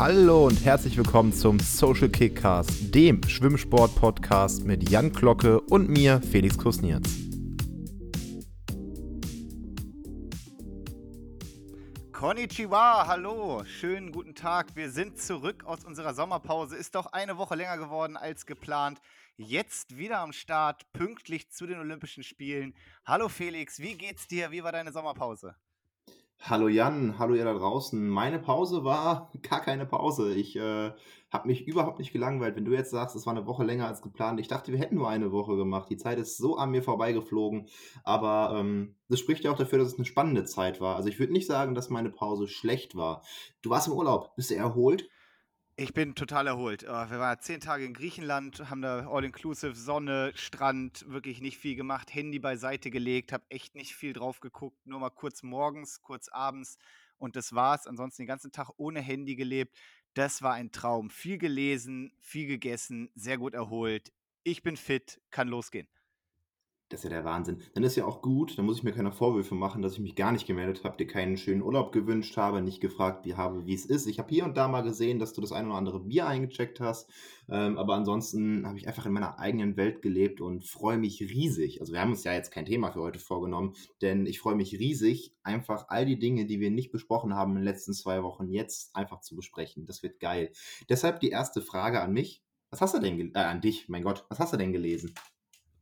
Hallo und herzlich willkommen zum Social Kickcast, dem Schwimmsport-Podcast mit Jan Glocke und mir, Felix Kusnierz. Konnichiwa, hallo, schönen guten Tag. Wir sind zurück aus unserer Sommerpause. Ist doch eine Woche länger geworden als geplant. Jetzt wieder am Start, pünktlich zu den Olympischen Spielen. Hallo Felix, wie geht's dir? Wie war deine Sommerpause? Hallo Jan, hallo ihr da draußen. Meine Pause war gar keine Pause. Ich äh, habe mich überhaupt nicht gelangweilt. Wenn du jetzt sagst, es war eine Woche länger als geplant, ich dachte, wir hätten nur eine Woche gemacht. Die Zeit ist so an mir vorbeigeflogen. Aber ähm, das spricht ja auch dafür, dass es eine spannende Zeit war. Also ich würde nicht sagen, dass meine Pause schlecht war. Du warst im Urlaub, bist du erholt? Ich bin total erholt. Äh, wir waren zehn Tage in Griechenland, haben da All-Inclusive, Sonne, Strand, wirklich nicht viel gemacht, Handy beiseite gelegt, habe echt nicht viel drauf geguckt, nur mal kurz morgens, kurz abends und das war's. Ansonsten den ganzen Tag ohne Handy gelebt. Das war ein Traum. Viel gelesen, viel gegessen, sehr gut erholt. Ich bin fit, kann losgehen. Das ist ja der Wahnsinn. Dann ist ja auch gut, dann muss ich mir keine Vorwürfe machen, dass ich mich gar nicht gemeldet habe, dir keinen schönen Urlaub gewünscht habe, nicht gefragt wie habe, wie es ist. Ich habe hier und da mal gesehen, dass du das ein oder andere Bier eingecheckt hast, ähm, aber ansonsten habe ich einfach in meiner eigenen Welt gelebt und freue mich riesig. Also wir haben uns ja jetzt kein Thema für heute vorgenommen, denn ich freue mich riesig, einfach all die Dinge, die wir nicht besprochen haben in den letzten zwei Wochen, jetzt einfach zu besprechen. Das wird geil. Deshalb die erste Frage an mich. Was hast du denn, äh, an dich, mein Gott, was hast du denn gelesen?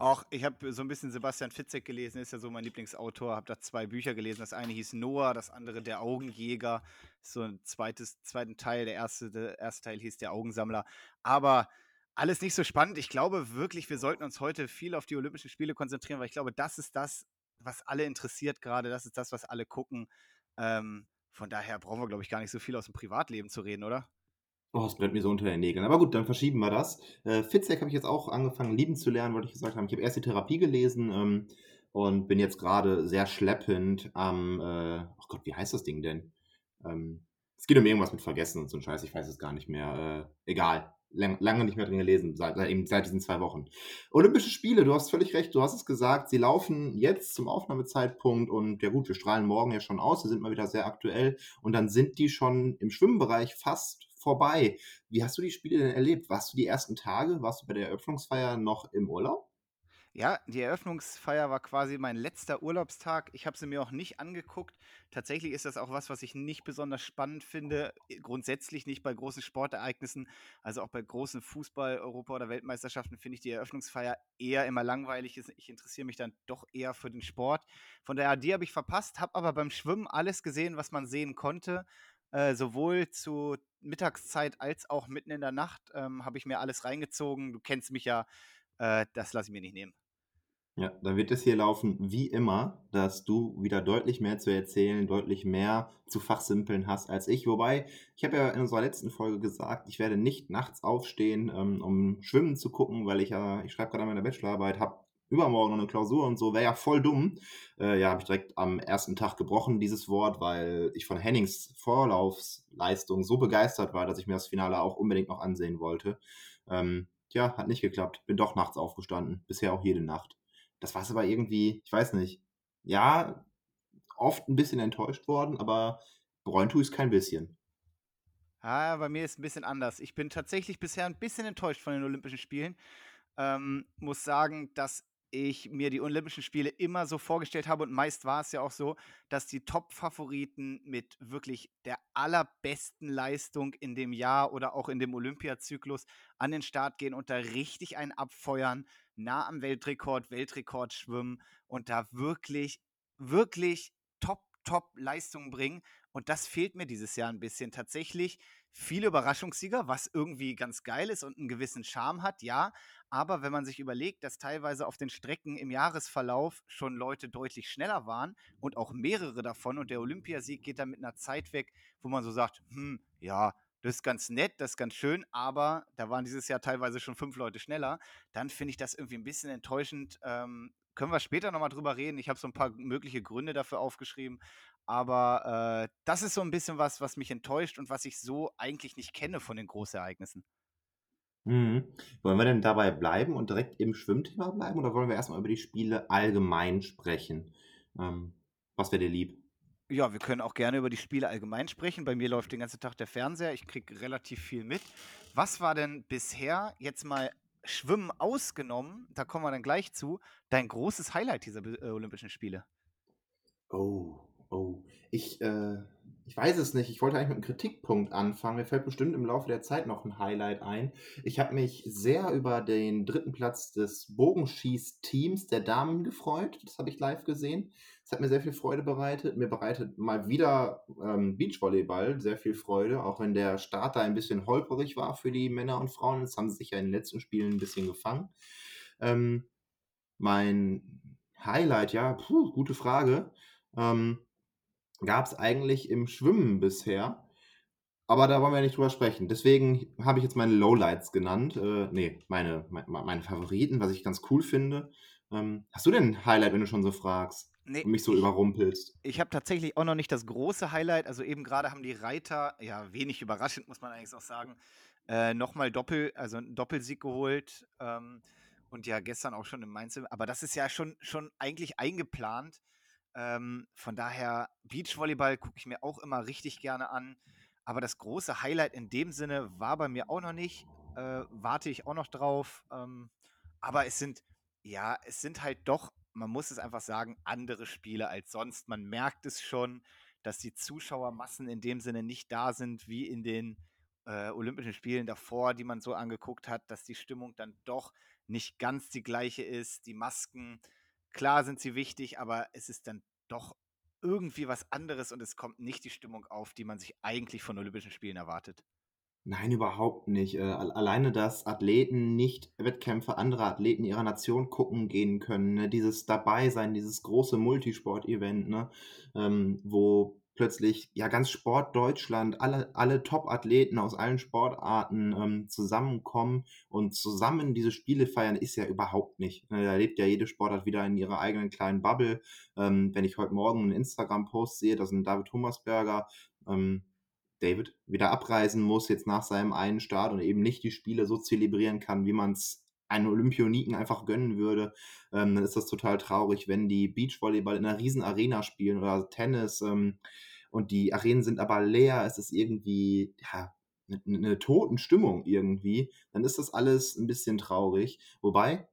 Auch ich habe so ein bisschen Sebastian Fitzek gelesen, ist ja so mein Lieblingsautor, habe da zwei Bücher gelesen. Das eine hieß Noah, das andere Der Augenjäger. So ein zweites, zweiten Teil. Der erste, der erste Teil hieß Der Augensammler. Aber alles nicht so spannend. Ich glaube wirklich, wir sollten uns heute viel auf die Olympischen Spiele konzentrieren, weil ich glaube, das ist das, was alle interessiert gerade. Das ist das, was alle gucken. Ähm, von daher brauchen wir, glaube ich, gar nicht so viel aus dem Privatleben zu reden, oder? Oh, es brennt mir so unter den Nägeln. Aber gut, dann verschieben wir das. Äh, Fitzek habe ich jetzt auch angefangen lieben zu lernen, wollte ich gesagt haben. Ich habe erst die Therapie gelesen ähm, und bin jetzt gerade sehr schleppend am, äh, oh Gott, wie heißt das Ding denn? Ähm, es geht um irgendwas mit Vergessen und so ein Scheiß, ich weiß es gar nicht mehr. Äh, egal lang, lange nicht mehr drin gelesen, seit, seit, seit diesen zwei Wochen. Olympische Spiele, du hast völlig recht, du hast es gesagt, sie laufen jetzt zum Aufnahmezeitpunkt und ja gut, wir strahlen morgen ja schon aus, sie sind mal wieder sehr aktuell und dann sind die schon im Schwimmbereich fast vorbei. Wie hast du die Spiele denn erlebt? Warst du die ersten Tage, warst du bei der Eröffnungsfeier noch im Urlaub? Ja, die Eröffnungsfeier war quasi mein letzter Urlaubstag. Ich habe sie mir auch nicht angeguckt. Tatsächlich ist das auch was, was ich nicht besonders spannend finde. Grundsätzlich nicht bei großen Sportereignissen, also auch bei großen Fußball-, Europa- oder Weltmeisterschaften finde ich die Eröffnungsfeier eher immer langweilig. Ich interessiere mich dann doch eher für den Sport. Von daher, die habe ich verpasst, habe aber beim Schwimmen alles gesehen, was man sehen konnte. Äh, sowohl zu Mittagszeit als auch mitten in der Nacht ähm, habe ich mir alles reingezogen. Du kennst mich ja, äh, das lasse ich mir nicht nehmen. Ja, dann wird es hier laufen wie immer, dass du wieder deutlich mehr zu erzählen, deutlich mehr zu fachsimpeln hast als ich. Wobei, ich habe ja in unserer letzten Folge gesagt, ich werde nicht nachts aufstehen, ähm, um schwimmen zu gucken, weil ich ja, ich schreibe gerade an meiner Bachelorarbeit, habe übermorgen noch eine Klausur und so, wäre ja voll dumm. Äh, ja, habe ich direkt am ersten Tag gebrochen, dieses Wort, weil ich von Hennings Vorlaufsleistung so begeistert war, dass ich mir das Finale auch unbedingt noch ansehen wollte. Ähm, ja, hat nicht geklappt. Bin doch nachts aufgestanden. Bisher auch jede Nacht. Das war es aber irgendwie, ich weiß nicht. Ja, oft ein bisschen enttäuscht worden, aber bereuen tue ich es kein bisschen. Ah, bei mir ist es ein bisschen anders. Ich bin tatsächlich bisher ein bisschen enttäuscht von den Olympischen Spielen. Ähm, muss sagen, dass ich mir die Olympischen Spiele immer so vorgestellt habe und meist war es ja auch so, dass die Top-Favoriten mit wirklich der allerbesten Leistung in dem Jahr oder auch in dem Olympiazyklus an den Start gehen und da richtig einen abfeuern, nah am Weltrekord, Weltrekord schwimmen und da wirklich, wirklich top, top Leistungen bringen. Und das fehlt mir dieses Jahr ein bisschen. Tatsächlich viele Überraschungssieger, was irgendwie ganz geil ist und einen gewissen Charme hat, ja. Aber wenn man sich überlegt, dass teilweise auf den Strecken im Jahresverlauf schon Leute deutlich schneller waren und auch mehrere davon und der Olympiasieg geht dann mit einer Zeit weg, wo man so sagt, hm, ja, das ist ganz nett, das ist ganz schön, aber da waren dieses Jahr teilweise schon fünf Leute schneller, dann finde ich das irgendwie ein bisschen enttäuschend. Ähm, können wir später nochmal drüber reden. Ich habe so ein paar mögliche Gründe dafür aufgeschrieben. Aber äh, das ist so ein bisschen was, was mich enttäuscht und was ich so eigentlich nicht kenne von den Großereignissen. Mhm. Wollen wir denn dabei bleiben und direkt im Schwimmthema bleiben oder wollen wir erstmal über die Spiele allgemein sprechen? Ähm, was wäre dir lieb? Ja, wir können auch gerne über die Spiele allgemein sprechen. Bei mir läuft den ganzen Tag der Fernseher. Ich kriege relativ viel mit. Was war denn bisher, jetzt mal Schwimmen ausgenommen, da kommen wir dann gleich zu, dein großes Highlight dieser äh, Olympischen Spiele? Oh, oh. Ich, äh, ich weiß es nicht. Ich wollte eigentlich mit einem Kritikpunkt anfangen. Mir fällt bestimmt im Laufe der Zeit noch ein Highlight ein. Ich habe mich sehr über den dritten Platz des Bogenschießteams der Damen gefreut. Das habe ich live gesehen. Es hat mir sehr viel Freude bereitet. Mir bereitet mal wieder ähm, Beachvolleyball sehr viel Freude, auch wenn der Start da ein bisschen holperig war für die Männer und Frauen. Das haben sie sich ja in den letzten Spielen ein bisschen gefangen. Ähm, mein Highlight, ja, puh, gute Frage. Ähm, Gab es eigentlich im Schwimmen bisher. Aber da wollen wir nicht drüber sprechen. Deswegen habe ich jetzt meine Lowlights genannt. Äh, nee, meine, meine, Favoriten, was ich ganz cool finde. Ähm, hast du denn ein Highlight, wenn du schon so fragst? nee, und mich so ich, überrumpelst. Ich habe tatsächlich auch noch nicht das große Highlight. Also eben gerade haben die Reiter, ja, wenig überraschend, muss man eigentlich auch sagen, äh, nochmal Doppel, also einen Doppelsieg geholt. Ähm, und ja, gestern auch schon im Mainz. Aber das ist ja schon, schon eigentlich eingeplant. Ähm, von daher, Beachvolleyball gucke ich mir auch immer richtig gerne an. Aber das große Highlight in dem Sinne war bei mir auch noch nicht. Äh, warte ich auch noch drauf. Ähm, aber es sind, ja, es sind halt doch man muss es einfach sagen, andere Spiele als sonst. Man merkt es schon, dass die Zuschauermassen in dem Sinne nicht da sind wie in den äh, Olympischen Spielen davor, die man so angeguckt hat, dass die Stimmung dann doch nicht ganz die gleiche ist. Die Masken, klar sind sie wichtig, aber es ist dann doch irgendwie was anderes und es kommt nicht die Stimmung auf, die man sich eigentlich von Olympischen Spielen erwartet. Nein, überhaupt nicht. Äh, alleine, dass Athleten nicht Wettkämpfe anderer Athleten ihrer Nation gucken gehen können, ne? Dieses Dabeisein, dieses große Multisport-Event, ne? Ähm, wo plötzlich ja ganz Sport Deutschland, alle, alle Top-Athleten aus allen Sportarten ähm, zusammenkommen und zusammen diese Spiele feiern, ist ja überhaupt nicht. Ne? Da lebt ja jede Sportart wieder in ihrer eigenen kleinen Bubble. Ähm, wenn ich heute Morgen einen Instagram-Post sehe, das ist ein David Hummersberger, ähm, David wieder abreisen muss, jetzt nach seinem einen Start und eben nicht die Spiele so zelebrieren kann, wie man es einen Olympioniken einfach gönnen würde, ähm, dann ist das total traurig, wenn die Beachvolleyball in einer riesen Arena spielen oder Tennis ähm, und die Arenen sind aber leer, es ist irgendwie, ja, eine, eine Totenstimmung irgendwie, dann ist das alles ein bisschen traurig. Wobei,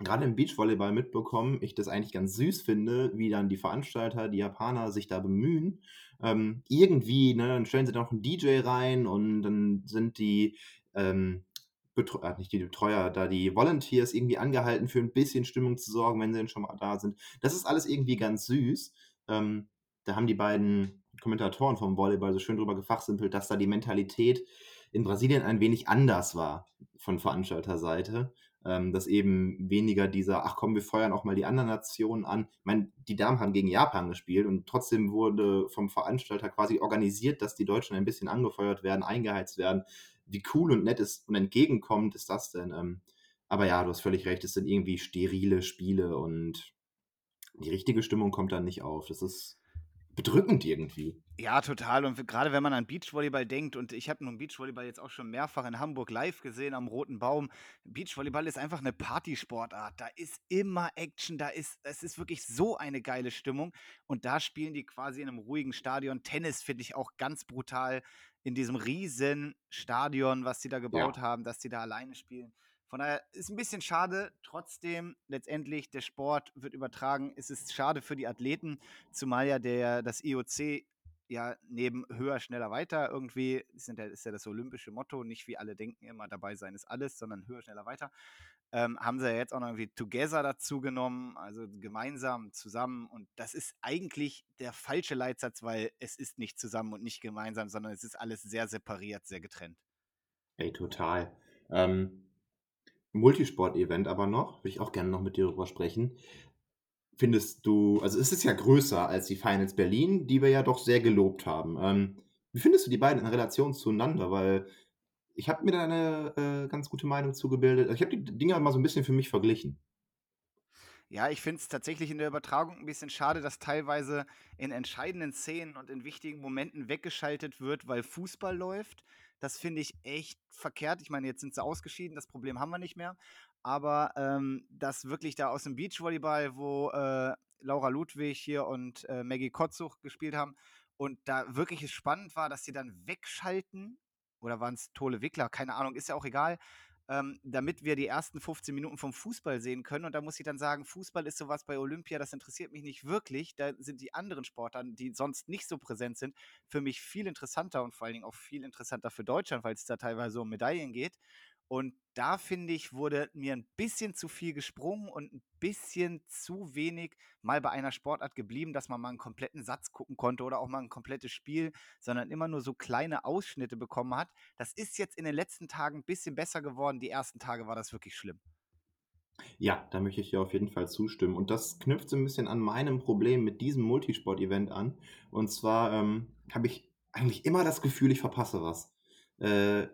gerade im Beachvolleyball mitbekommen, ich das eigentlich ganz süß finde, wie dann die Veranstalter, die Japaner sich da bemühen. Ähm, irgendwie, ne, dann stellen sie da noch einen DJ rein und dann sind die, ähm, Betreu äh, nicht die Betreuer, da die Volunteers irgendwie angehalten, für ein bisschen Stimmung zu sorgen, wenn sie denn schon mal da sind. Das ist alles irgendwie ganz süß. Ähm, da haben die beiden Kommentatoren vom Volleyball so schön drüber gefachsimpelt, dass da die Mentalität in Brasilien ein wenig anders war von Veranstalterseite ähm, dass eben weniger dieser, ach komm, wir feuern auch mal die anderen Nationen an. Ich meine, die Damen haben gegen Japan gespielt und trotzdem wurde vom Veranstalter quasi organisiert, dass die Deutschen ein bisschen angefeuert werden, eingeheizt werden. Wie cool und nett ist und entgegenkommend ist das denn? Ähm, aber ja, du hast völlig recht, es sind irgendwie sterile Spiele und die richtige Stimmung kommt dann nicht auf. Das ist bedrückend irgendwie. Ja, total. Und gerade wenn man an Beachvolleyball denkt, und ich habe nun Beachvolleyball jetzt auch schon mehrfach in Hamburg live gesehen am Roten Baum. Beachvolleyball ist einfach eine Partysportart. Da ist immer Action, da ist, es ist wirklich so eine geile Stimmung. Und da spielen die quasi in einem ruhigen Stadion. Tennis finde ich auch ganz brutal in diesem riesen Stadion, was sie da gebaut ja. haben, dass die da alleine spielen. Von daher ist ein bisschen schade. Trotzdem, letztendlich, der Sport wird übertragen. Es ist schade für die Athleten, zumal ja der, das IOC ja neben höher, schneller, weiter irgendwie, ist ja, ist ja das olympische Motto, nicht wie alle denken immer, dabei sein ist alles, sondern höher, schneller, weiter. Ähm, haben sie ja jetzt auch noch irgendwie Together dazu genommen, also gemeinsam, zusammen. Und das ist eigentlich der falsche Leitsatz, weil es ist nicht zusammen und nicht gemeinsam, sondern es ist alles sehr separiert, sehr getrennt. Ey, total. Ähm, Multisport-Event aber noch, würde ich auch gerne noch mit dir darüber sprechen. Findest du, also es ist ja größer als die Finals Berlin, die wir ja doch sehr gelobt haben. Ähm, wie findest du die beiden in Relation zueinander? Weil ich habe mir da eine äh, ganz gute Meinung zugebildet. Also ich habe die Dinger mal so ein bisschen für mich verglichen. Ja, ich finde es tatsächlich in der Übertragung ein bisschen schade, dass teilweise in entscheidenden Szenen und in wichtigen Momenten weggeschaltet wird, weil Fußball läuft. Das finde ich echt verkehrt. Ich meine, jetzt sind sie ausgeschieden, das Problem haben wir nicht mehr. Aber ähm, dass wirklich da aus dem Beachvolleyball, wo äh, Laura Ludwig hier und äh, Maggie Kotzuch gespielt haben und da wirklich spannend war, dass sie dann wegschalten oder waren es Tole Wickler, keine Ahnung, ist ja auch egal, ähm, damit wir die ersten 15 Minuten vom Fußball sehen können. Und da muss ich dann sagen, Fußball ist sowas bei Olympia, das interessiert mich nicht wirklich. Da sind die anderen Sportarten, die sonst nicht so präsent sind, für mich viel interessanter und vor allen Dingen auch viel interessanter für Deutschland, weil es da teilweise um Medaillen geht. Und da finde ich, wurde mir ein bisschen zu viel gesprungen und ein bisschen zu wenig mal bei einer Sportart geblieben, dass man mal einen kompletten Satz gucken konnte oder auch mal ein komplettes Spiel, sondern immer nur so kleine Ausschnitte bekommen hat. Das ist jetzt in den letzten Tagen ein bisschen besser geworden. Die ersten Tage war das wirklich schlimm. Ja, da möchte ich dir auf jeden Fall zustimmen. Und das knüpft so ein bisschen an meinem Problem mit diesem Multisport-Event an. Und zwar ähm, habe ich eigentlich immer das Gefühl, ich verpasse was. Äh,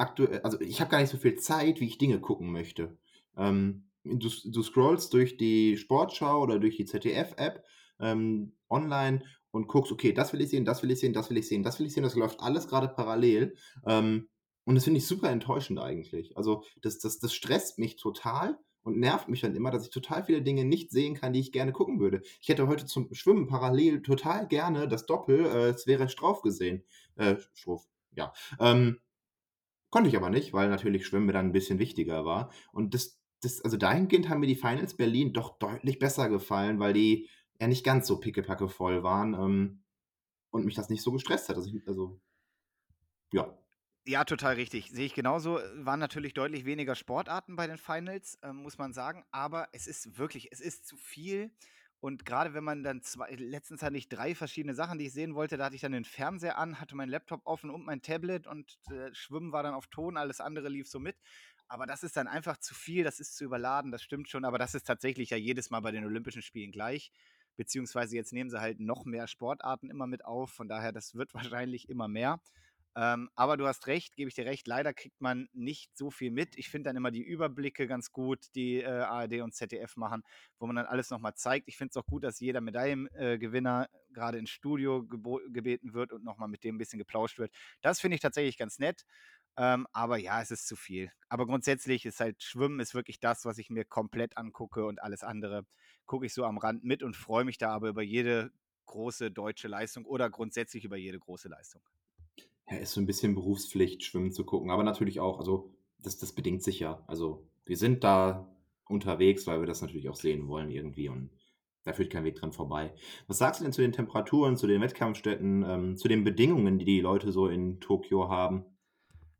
aktuell, also ich habe gar nicht so viel Zeit, wie ich Dinge gucken möchte. Ähm, du, du scrollst durch die Sportschau oder durch die ZDF-App ähm, online und guckst, okay, das will ich sehen, das will ich sehen, das will ich sehen, das will ich sehen, das läuft alles gerade parallel. Ähm, und das finde ich super enttäuschend eigentlich. Also das, das, das stresst mich total und nervt mich dann immer, dass ich total viele Dinge nicht sehen kann, die ich gerne gucken würde. Ich hätte heute zum Schwimmen parallel total gerne das Doppel, äh, wäre Strauf gesehen. Äh, Strauf, ja. Ähm, Konnte ich aber nicht, weil natürlich Schwimmen mir dann ein bisschen wichtiger war. Und das, das, also dahingehend haben mir die Finals Berlin doch deutlich besser gefallen, weil die ja nicht ganz so pickepacke voll waren ähm, und mich das nicht so gestresst hat. Also, ich, also ja. Ja, total richtig. Sehe ich genauso. Waren natürlich deutlich weniger Sportarten bei den Finals, äh, muss man sagen. Aber es ist wirklich, es ist zu viel. Und gerade wenn man dann zwei, letztens hatte ich drei verschiedene Sachen, die ich sehen wollte, da hatte ich dann den Fernseher an, hatte meinen Laptop offen und mein Tablet und äh, Schwimmen war dann auf Ton, alles andere lief so mit. Aber das ist dann einfach zu viel, das ist zu überladen, das stimmt schon. Aber das ist tatsächlich ja jedes Mal bei den Olympischen Spielen gleich. Beziehungsweise jetzt nehmen sie halt noch mehr Sportarten immer mit auf. Von daher, das wird wahrscheinlich immer mehr. Ähm, aber du hast recht, gebe ich dir recht, leider kriegt man nicht so viel mit. Ich finde dann immer die Überblicke ganz gut, die äh, ARD und ZDF machen, wo man dann alles nochmal zeigt. Ich finde es auch gut, dass jeder Medaillengewinner äh, gerade ins Studio gebeten wird und nochmal mit dem ein bisschen geplauscht wird. Das finde ich tatsächlich ganz nett. Ähm, aber ja, es ist zu viel. Aber grundsätzlich ist halt Schwimmen ist wirklich das, was ich mir komplett angucke und alles andere gucke ich so am Rand mit und freue mich da aber über jede große deutsche Leistung oder grundsätzlich über jede große Leistung ja, ist so ein bisschen Berufspflicht, Schwimmen zu gucken. Aber natürlich auch, also das, das bedingt sich ja. Also wir sind da unterwegs, weil wir das natürlich auch sehen wollen irgendwie und da führt kein Weg dran vorbei. Was sagst du denn zu den Temperaturen, zu den Wettkampfstätten, ähm, zu den Bedingungen, die die Leute so in Tokio haben?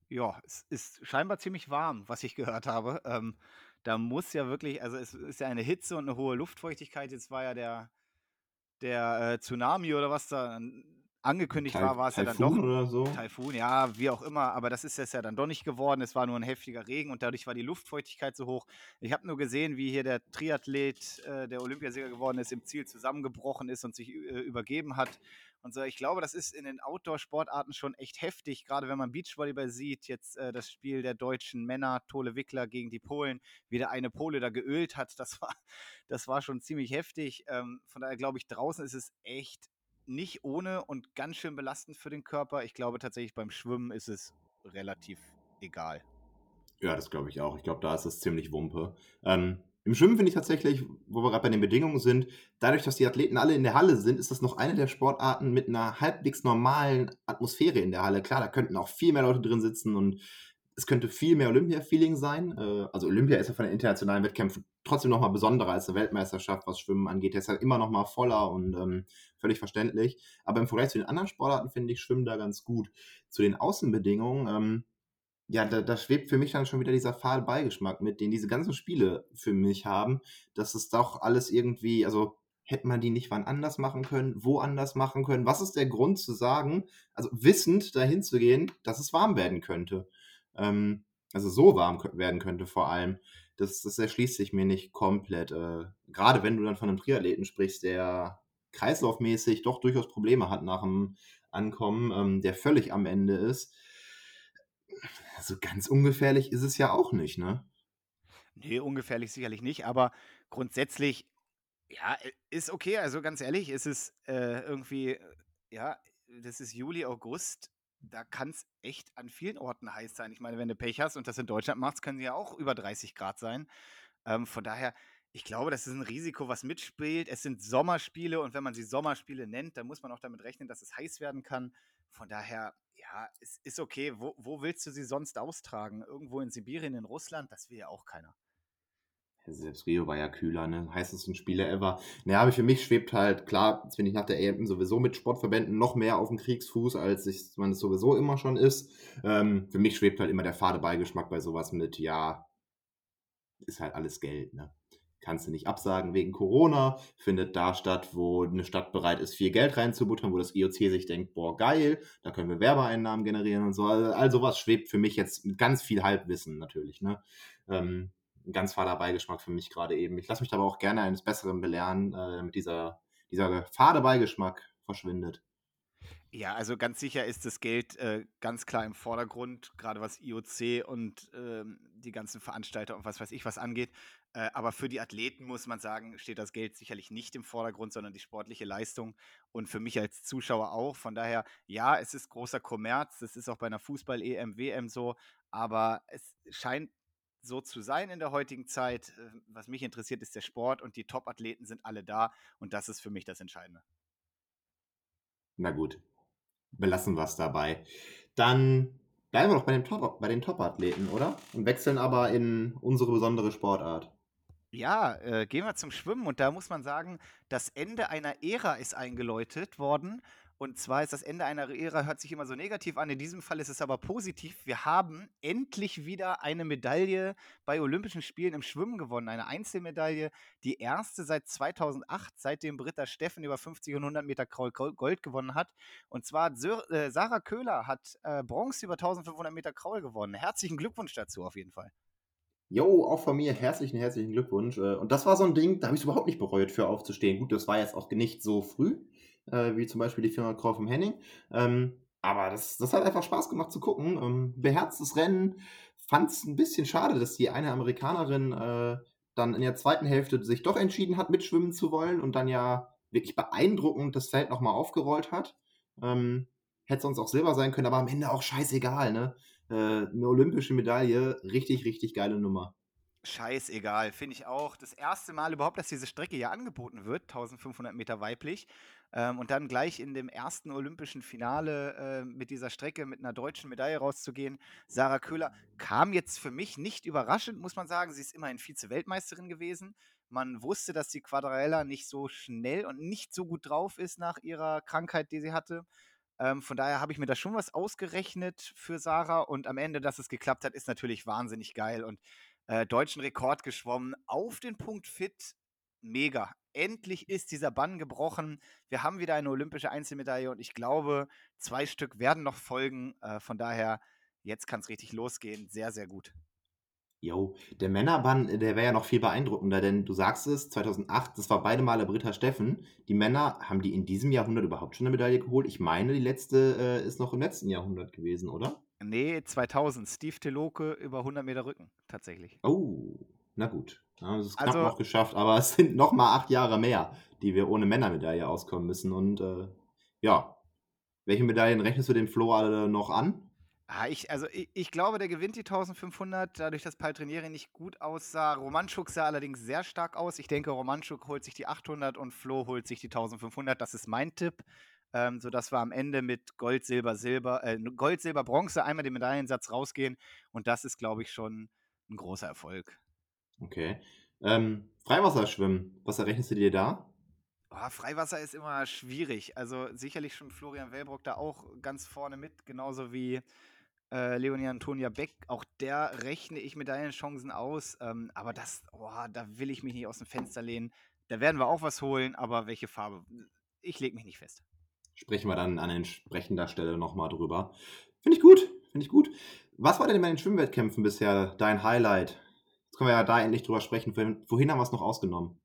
Ja, es ist scheinbar ziemlich warm, was ich gehört habe. Ähm, da muss ja wirklich, also es ist ja eine Hitze und eine hohe Luftfeuchtigkeit. Jetzt war ja der, der äh, Tsunami oder was da angekündigt Taif war, war es ja dann doch oder so? Taifun, ja, wie auch immer, aber das ist es ja dann doch nicht geworden. Es war nur ein heftiger Regen und dadurch war die Luftfeuchtigkeit so hoch. Ich habe nur gesehen, wie hier der Triathlet, äh, der Olympiasieger geworden ist, im Ziel zusammengebrochen ist und sich äh, übergeben hat. Und so, ich glaube, das ist in den Outdoor-Sportarten schon echt heftig, gerade wenn man Beachvolleyball sieht, jetzt äh, das Spiel der deutschen Männer, Tole Wickler gegen die Polen, wie der eine Pole da geölt hat, das war, das war schon ziemlich heftig. Ähm, von daher glaube ich, draußen ist es echt nicht ohne und ganz schön belastend für den Körper. Ich glaube tatsächlich beim Schwimmen ist es relativ egal. Ja, das glaube ich auch. Ich glaube, da ist es ziemlich Wumpe. Ähm, Im Schwimmen finde ich tatsächlich, wo wir gerade bei den Bedingungen sind, dadurch, dass die Athleten alle in der Halle sind, ist das noch eine der Sportarten mit einer halbwegs normalen Atmosphäre in der Halle. Klar, da könnten auch viel mehr Leute drin sitzen und es könnte viel mehr Olympia-Feeling sein. Äh, also Olympia ist ja von den internationalen Wettkämpfen trotzdem nochmal besonderer als eine Weltmeisterschaft, was Schwimmen angeht. Der ist halt immer nochmal voller und ähm, völlig verständlich. Aber im Vergleich zu den anderen Sportarten finde ich Schwimmen da ganz gut. Zu den Außenbedingungen, ähm, ja, da, da, schwebt für mich dann schon wieder dieser fahle Beigeschmack mit, den diese ganzen Spiele für mich haben, dass es doch alles irgendwie, also hätte man die nicht wann anders machen können, wo anders machen können? Was ist der Grund zu sagen, also wissend dahin zu gehen, dass es warm werden könnte? Ähm, also so warm werden könnte vor allem, das, das erschließt sich mir nicht komplett. Äh, Gerade wenn du dann von einem Triathleten sprichst, der kreislaufmäßig doch durchaus Probleme hat nach dem Ankommen, ähm, der völlig am Ende ist. Also ganz ungefährlich ist es ja auch nicht, ne? Nee, ungefährlich sicherlich nicht, aber grundsätzlich, ja, ist okay. Also ganz ehrlich, ist es äh, irgendwie, ja, das ist Juli, August da kann es echt an vielen Orten heiß sein. Ich meine, wenn du Pech hast und das in Deutschland machst, können sie ja auch über 30 Grad sein. Ähm, von daher, ich glaube, das ist ein Risiko, was mitspielt. Es sind Sommerspiele und wenn man sie Sommerspiele nennt, dann muss man auch damit rechnen, dass es heiß werden kann. Von daher, ja, es ist okay. Wo, wo willst du sie sonst austragen? Irgendwo in Sibirien, in Russland? Das will ja auch keiner. Selbst Rio war ja kühler, ne? Heißesten Spiele ever. Naja, aber für mich schwebt halt, klar, jetzt bin ich nach der EM sowieso mit Sportverbänden noch mehr auf dem Kriegsfuß, als ich, man es sowieso immer schon ist. Ähm, für mich schwebt halt immer der fade Beigeschmack bei sowas mit, ja, ist halt alles Geld, ne? Kannst du nicht absagen wegen Corona, findet da statt, wo eine Stadt bereit ist, viel Geld reinzubuttern, wo das IOC sich denkt, boah, geil, da können wir Werbeeinnahmen generieren und so. Also, all sowas schwebt für mich jetzt mit ganz viel Halbwissen natürlich, ne? Ähm, ein ganz fader Beigeschmack für mich gerade eben. Ich lasse mich aber auch gerne eines Besseren belehren, äh, damit dieser, dieser fade Beigeschmack verschwindet. Ja, also ganz sicher ist das Geld äh, ganz klar im Vordergrund, gerade was IOC und ähm, die ganzen Veranstalter und was weiß ich was angeht. Äh, aber für die Athleten muss man sagen, steht das Geld sicherlich nicht im Vordergrund, sondern die sportliche Leistung und für mich als Zuschauer auch. Von daher, ja, es ist großer Kommerz, das ist auch bei einer Fußball-EM, WM so, aber es scheint so zu sein in der heutigen Zeit. Äh, was mich interessiert, ist der Sport und die Top-Athleten sind alle da und das ist für mich das Entscheidende. Na gut, belassen wir es dabei. Dann bleiben wir doch bei, dem Top, bei den Top-Athleten, oder? Und wechseln aber in unsere besondere Sportart. Ja, äh, gehen wir zum Schwimmen und da muss man sagen, das Ende einer Ära ist eingeläutet worden und zwar ist das Ende einer Ära, hört sich immer so negativ an. In diesem Fall ist es aber positiv. Wir haben endlich wieder eine Medaille bei Olympischen Spielen im Schwimmen gewonnen. Eine Einzelmedaille. Die erste seit 2008, seitdem Britta Steffen über 50 und 100 Meter Gold gewonnen hat. Und zwar äh, Sarah Köhler hat äh, Bronze über 1500 Meter Kraul gewonnen. Herzlichen Glückwunsch dazu auf jeden Fall. Jo, auch von mir herzlichen, herzlichen Glückwunsch. Äh, und das war so ein Ding, da habe ich es überhaupt nicht bereut, für aufzustehen. Gut, das war jetzt auch nicht so früh äh, wie zum Beispiel die Firma vom Henning. Ähm, aber das, das hat einfach Spaß gemacht zu gucken. Ähm, beherztes Rennen. Fand es ein bisschen schade, dass die eine Amerikanerin äh, dann in der zweiten Hälfte sich doch entschieden hat, mitschwimmen zu wollen und dann ja wirklich beeindruckend das Feld nochmal aufgerollt hat. Ähm, hätte sonst auch Silber sein können, aber am Ende auch scheißegal, ne? Äh, eine olympische Medaille, richtig, richtig geile Nummer. Scheißegal, finde ich auch. Das erste Mal überhaupt, dass diese Strecke hier angeboten wird, 1500 Meter weiblich. Ähm, und dann gleich in dem ersten olympischen Finale äh, mit dieser Strecke mit einer deutschen Medaille rauszugehen. Sarah Köhler kam jetzt für mich nicht überraschend, muss man sagen. Sie ist immerhin Vize-Weltmeisterin gewesen. Man wusste, dass die Quadrella nicht so schnell und nicht so gut drauf ist nach ihrer Krankheit, die sie hatte. Ähm, von daher habe ich mir da schon was ausgerechnet für Sarah und am Ende, dass es geklappt hat, ist natürlich wahnsinnig geil und äh, deutschen Rekord geschwommen, auf den Punkt fit, mega. Endlich ist dieser Bann gebrochen. Wir haben wieder eine olympische Einzelmedaille und ich glaube, zwei Stück werden noch folgen. Äh, von daher, jetzt kann es richtig losgehen. Sehr, sehr gut. Jo, der Männerbann, der wäre ja noch viel beeindruckender, denn du sagst es, 2008, das war beide Male Britta Steffen. Die Männer, haben die in diesem Jahrhundert überhaupt schon eine Medaille geholt? Ich meine, die letzte äh, ist noch im letzten Jahrhundert gewesen, oder? Nee, 2000. Steve Teloke über 100 Meter Rücken, tatsächlich. Oh, na gut. Ja, es ist knapp also, noch geschafft, aber es sind noch mal acht Jahre mehr, die wir ohne Männermedaille auskommen müssen. Und äh, ja, welche Medaillen rechnest du dem Flo alle noch an? Ah, ich, also ich, ich, glaube, der gewinnt die 1500, dadurch, dass Paltrinieri nicht gut aussah. Romanschuk sah allerdings sehr stark aus. Ich denke, Romanschuk holt sich die 800 und Flo holt sich die 1500. Das ist mein Tipp. Ähm, sodass wir am Ende mit Gold, Silber, Silber, äh, Gold, Silber, Bronze einmal den Medaillensatz rausgehen. Und das ist, glaube ich, schon ein großer Erfolg. Okay. Ähm, Freiwasserschwimmen, was errechnest du dir da? Oh, Freiwasser ist immer schwierig. Also sicherlich schon Florian Wellbrock da auch ganz vorne mit, genauso wie äh, Leonie Antonia Beck. Auch der rechne ich Medaillenchancen aus. Ähm, aber das, oh, da will ich mich nicht aus dem Fenster lehnen. Da werden wir auch was holen, aber welche Farbe? Ich lege mich nicht fest. Sprechen wir dann an entsprechender Stelle nochmal drüber. Finde ich gut, finde ich gut. Was war denn bei den Schwimmwettkämpfen bisher dein Highlight? Können wir ja da endlich drüber sprechen. Wohin haben wir es noch ausgenommen?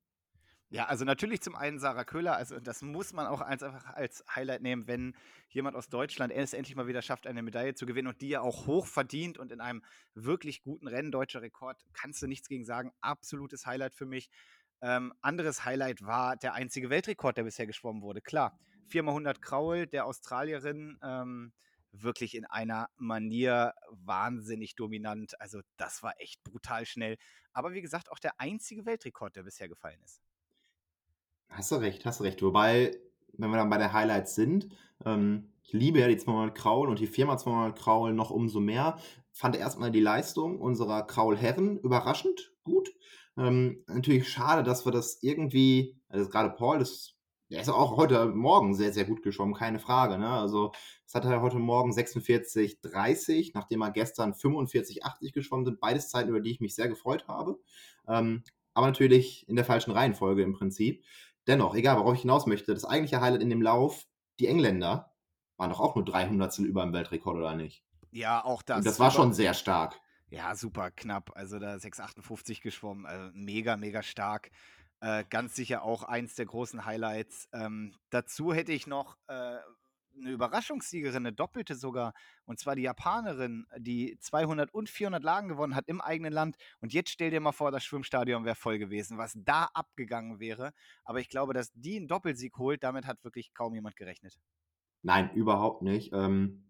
Ja, also natürlich zum einen Sarah Köhler, also das muss man auch als, einfach als Highlight nehmen, wenn jemand aus Deutschland es endlich mal wieder schafft, eine Medaille zu gewinnen und die ja auch hoch verdient und in einem wirklich guten Rennen, deutscher Rekord, kannst du nichts gegen sagen. Absolutes Highlight für mich. Ähm, anderes Highlight war der einzige Weltrekord, der bisher geschwommen wurde. Klar, 4x100 Kraul der Australierin, ähm, wirklich in einer Manier wahnsinnig dominant. Also das war echt brutal schnell. Aber wie gesagt, auch der einzige Weltrekord, der bisher gefallen ist. Hast du recht, hast du recht. Wobei, wenn wir dann bei der Highlights sind, ähm, ich liebe ja die 200 Kraul und die Firma 200 Kraul noch umso mehr. Fand erstmal die Leistung unserer Kraulherren überraschend gut. Ähm, natürlich schade, dass wir das irgendwie, also gerade Paul, das der ist auch heute Morgen sehr, sehr gut geschwommen, keine Frage. Ne? Also, das hat er heute Morgen 46,30, nachdem er gestern 45,80 geschwommen sind. Beides Zeiten, über die ich mich sehr gefreut habe. Ähm, aber natürlich in der falschen Reihenfolge im Prinzip. Dennoch, egal, worauf ich hinaus möchte, das eigentliche Highlight in dem Lauf, die Engländer waren doch auch nur 300 über dem Weltrekord, oder nicht? Ja, auch das. Und das war schon sehr stark. Ja, super knapp. Also da 6,58 geschwommen. Also mega, mega stark. Äh, ganz sicher auch eins der großen Highlights. Ähm, dazu hätte ich noch äh, eine Überraschungssiegerin, eine doppelte sogar, und zwar die Japanerin, die 200 und 400 Lagen gewonnen hat im eigenen Land. Und jetzt stell dir mal vor, das Schwimmstadion wäre voll gewesen, was da abgegangen wäre. Aber ich glaube, dass die einen Doppelsieg holt, damit hat wirklich kaum jemand gerechnet. Nein, überhaupt nicht. Ähm,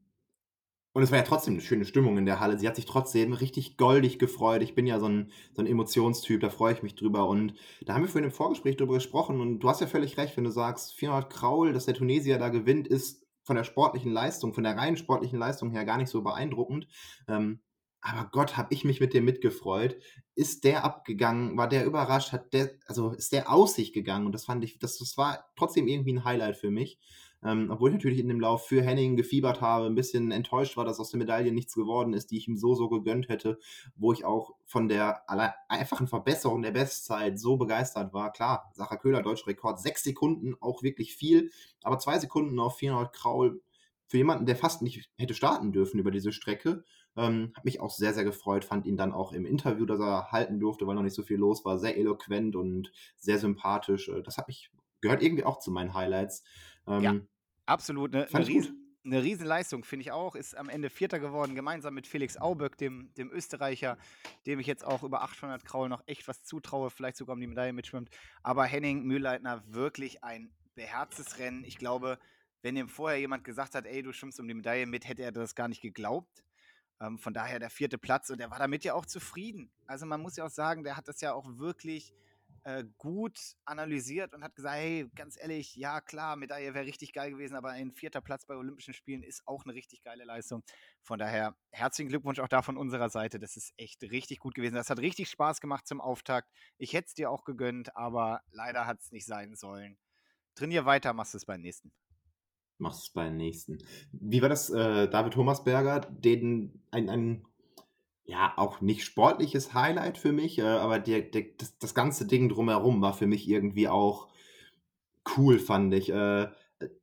und es war ja trotzdem eine schöne Stimmung in der Halle. Sie hat sich trotzdem richtig goldig gefreut. Ich bin ja so ein, so ein Emotionstyp, da freue ich mich drüber. Und da haben wir vorhin im Vorgespräch drüber gesprochen. Und du hast ja völlig recht, wenn du sagst, 400 Kraul, dass der Tunesier da gewinnt, ist von der sportlichen Leistung, von der reinen sportlichen Leistung her gar nicht so beeindruckend. Ähm, aber Gott, habe ich mich mit dem mitgefreut. Ist der abgegangen? War der überrascht? Hat der, also ist der aus sich gegangen? Und das fand ich, das, das war trotzdem irgendwie ein Highlight für mich. Ähm, obwohl ich natürlich in dem Lauf für Henning gefiebert habe, ein bisschen enttäuscht war, dass aus der Medaille nichts geworden ist, die ich ihm so, so gegönnt hätte, wo ich auch von der einfachen Verbesserung der Bestzeit so begeistert war. Klar, Sacha Köhler, deutscher Rekord, sechs Sekunden, auch wirklich viel, aber zwei Sekunden auf 400 Kraul für jemanden, der fast nicht hätte starten dürfen über diese Strecke, ähm, hat mich auch sehr, sehr gefreut, fand ihn dann auch im Interview, das er halten durfte, weil noch nicht so viel los war, sehr eloquent und sehr sympathisch. Äh, das hat mich, gehört irgendwie auch zu meinen Highlights. Ähm, ja, absolut. Eine, eine, Riesen, eine Riesenleistung, finde ich auch. Ist am Ende Vierter geworden, gemeinsam mit Felix Auböck, dem, dem Österreicher, dem ich jetzt auch über 800 Kraul noch echt was zutraue, vielleicht sogar um die Medaille mitschwimmt. Aber Henning Mühlleitner wirklich ein beherztes Rennen. Ich glaube, wenn ihm vorher jemand gesagt hat, ey, du schwimmst um die Medaille mit, hätte er das gar nicht geglaubt. Ähm, von daher der vierte Platz und er war damit ja auch zufrieden. Also man muss ja auch sagen, der hat das ja auch wirklich äh, gut analysiert und hat gesagt, hey, ganz ehrlich, ja klar, Medaille wäre richtig geil gewesen, aber ein vierter Platz bei Olympischen Spielen ist auch eine richtig geile Leistung. Von daher herzlichen Glückwunsch auch da von unserer Seite. Das ist echt richtig gut gewesen. Das hat richtig Spaß gemacht zum Auftakt. Ich hätte es dir auch gegönnt, aber leider hat es nicht sein sollen. Trainier weiter, machst es beim nächsten machst es beim nächsten. Wie war das, äh, David Thomasberger, den ein, ein ja, auch nicht sportliches Highlight für mich, äh, aber der, der, das, das ganze Ding drumherum war für mich irgendwie auch cool, fand ich. Äh,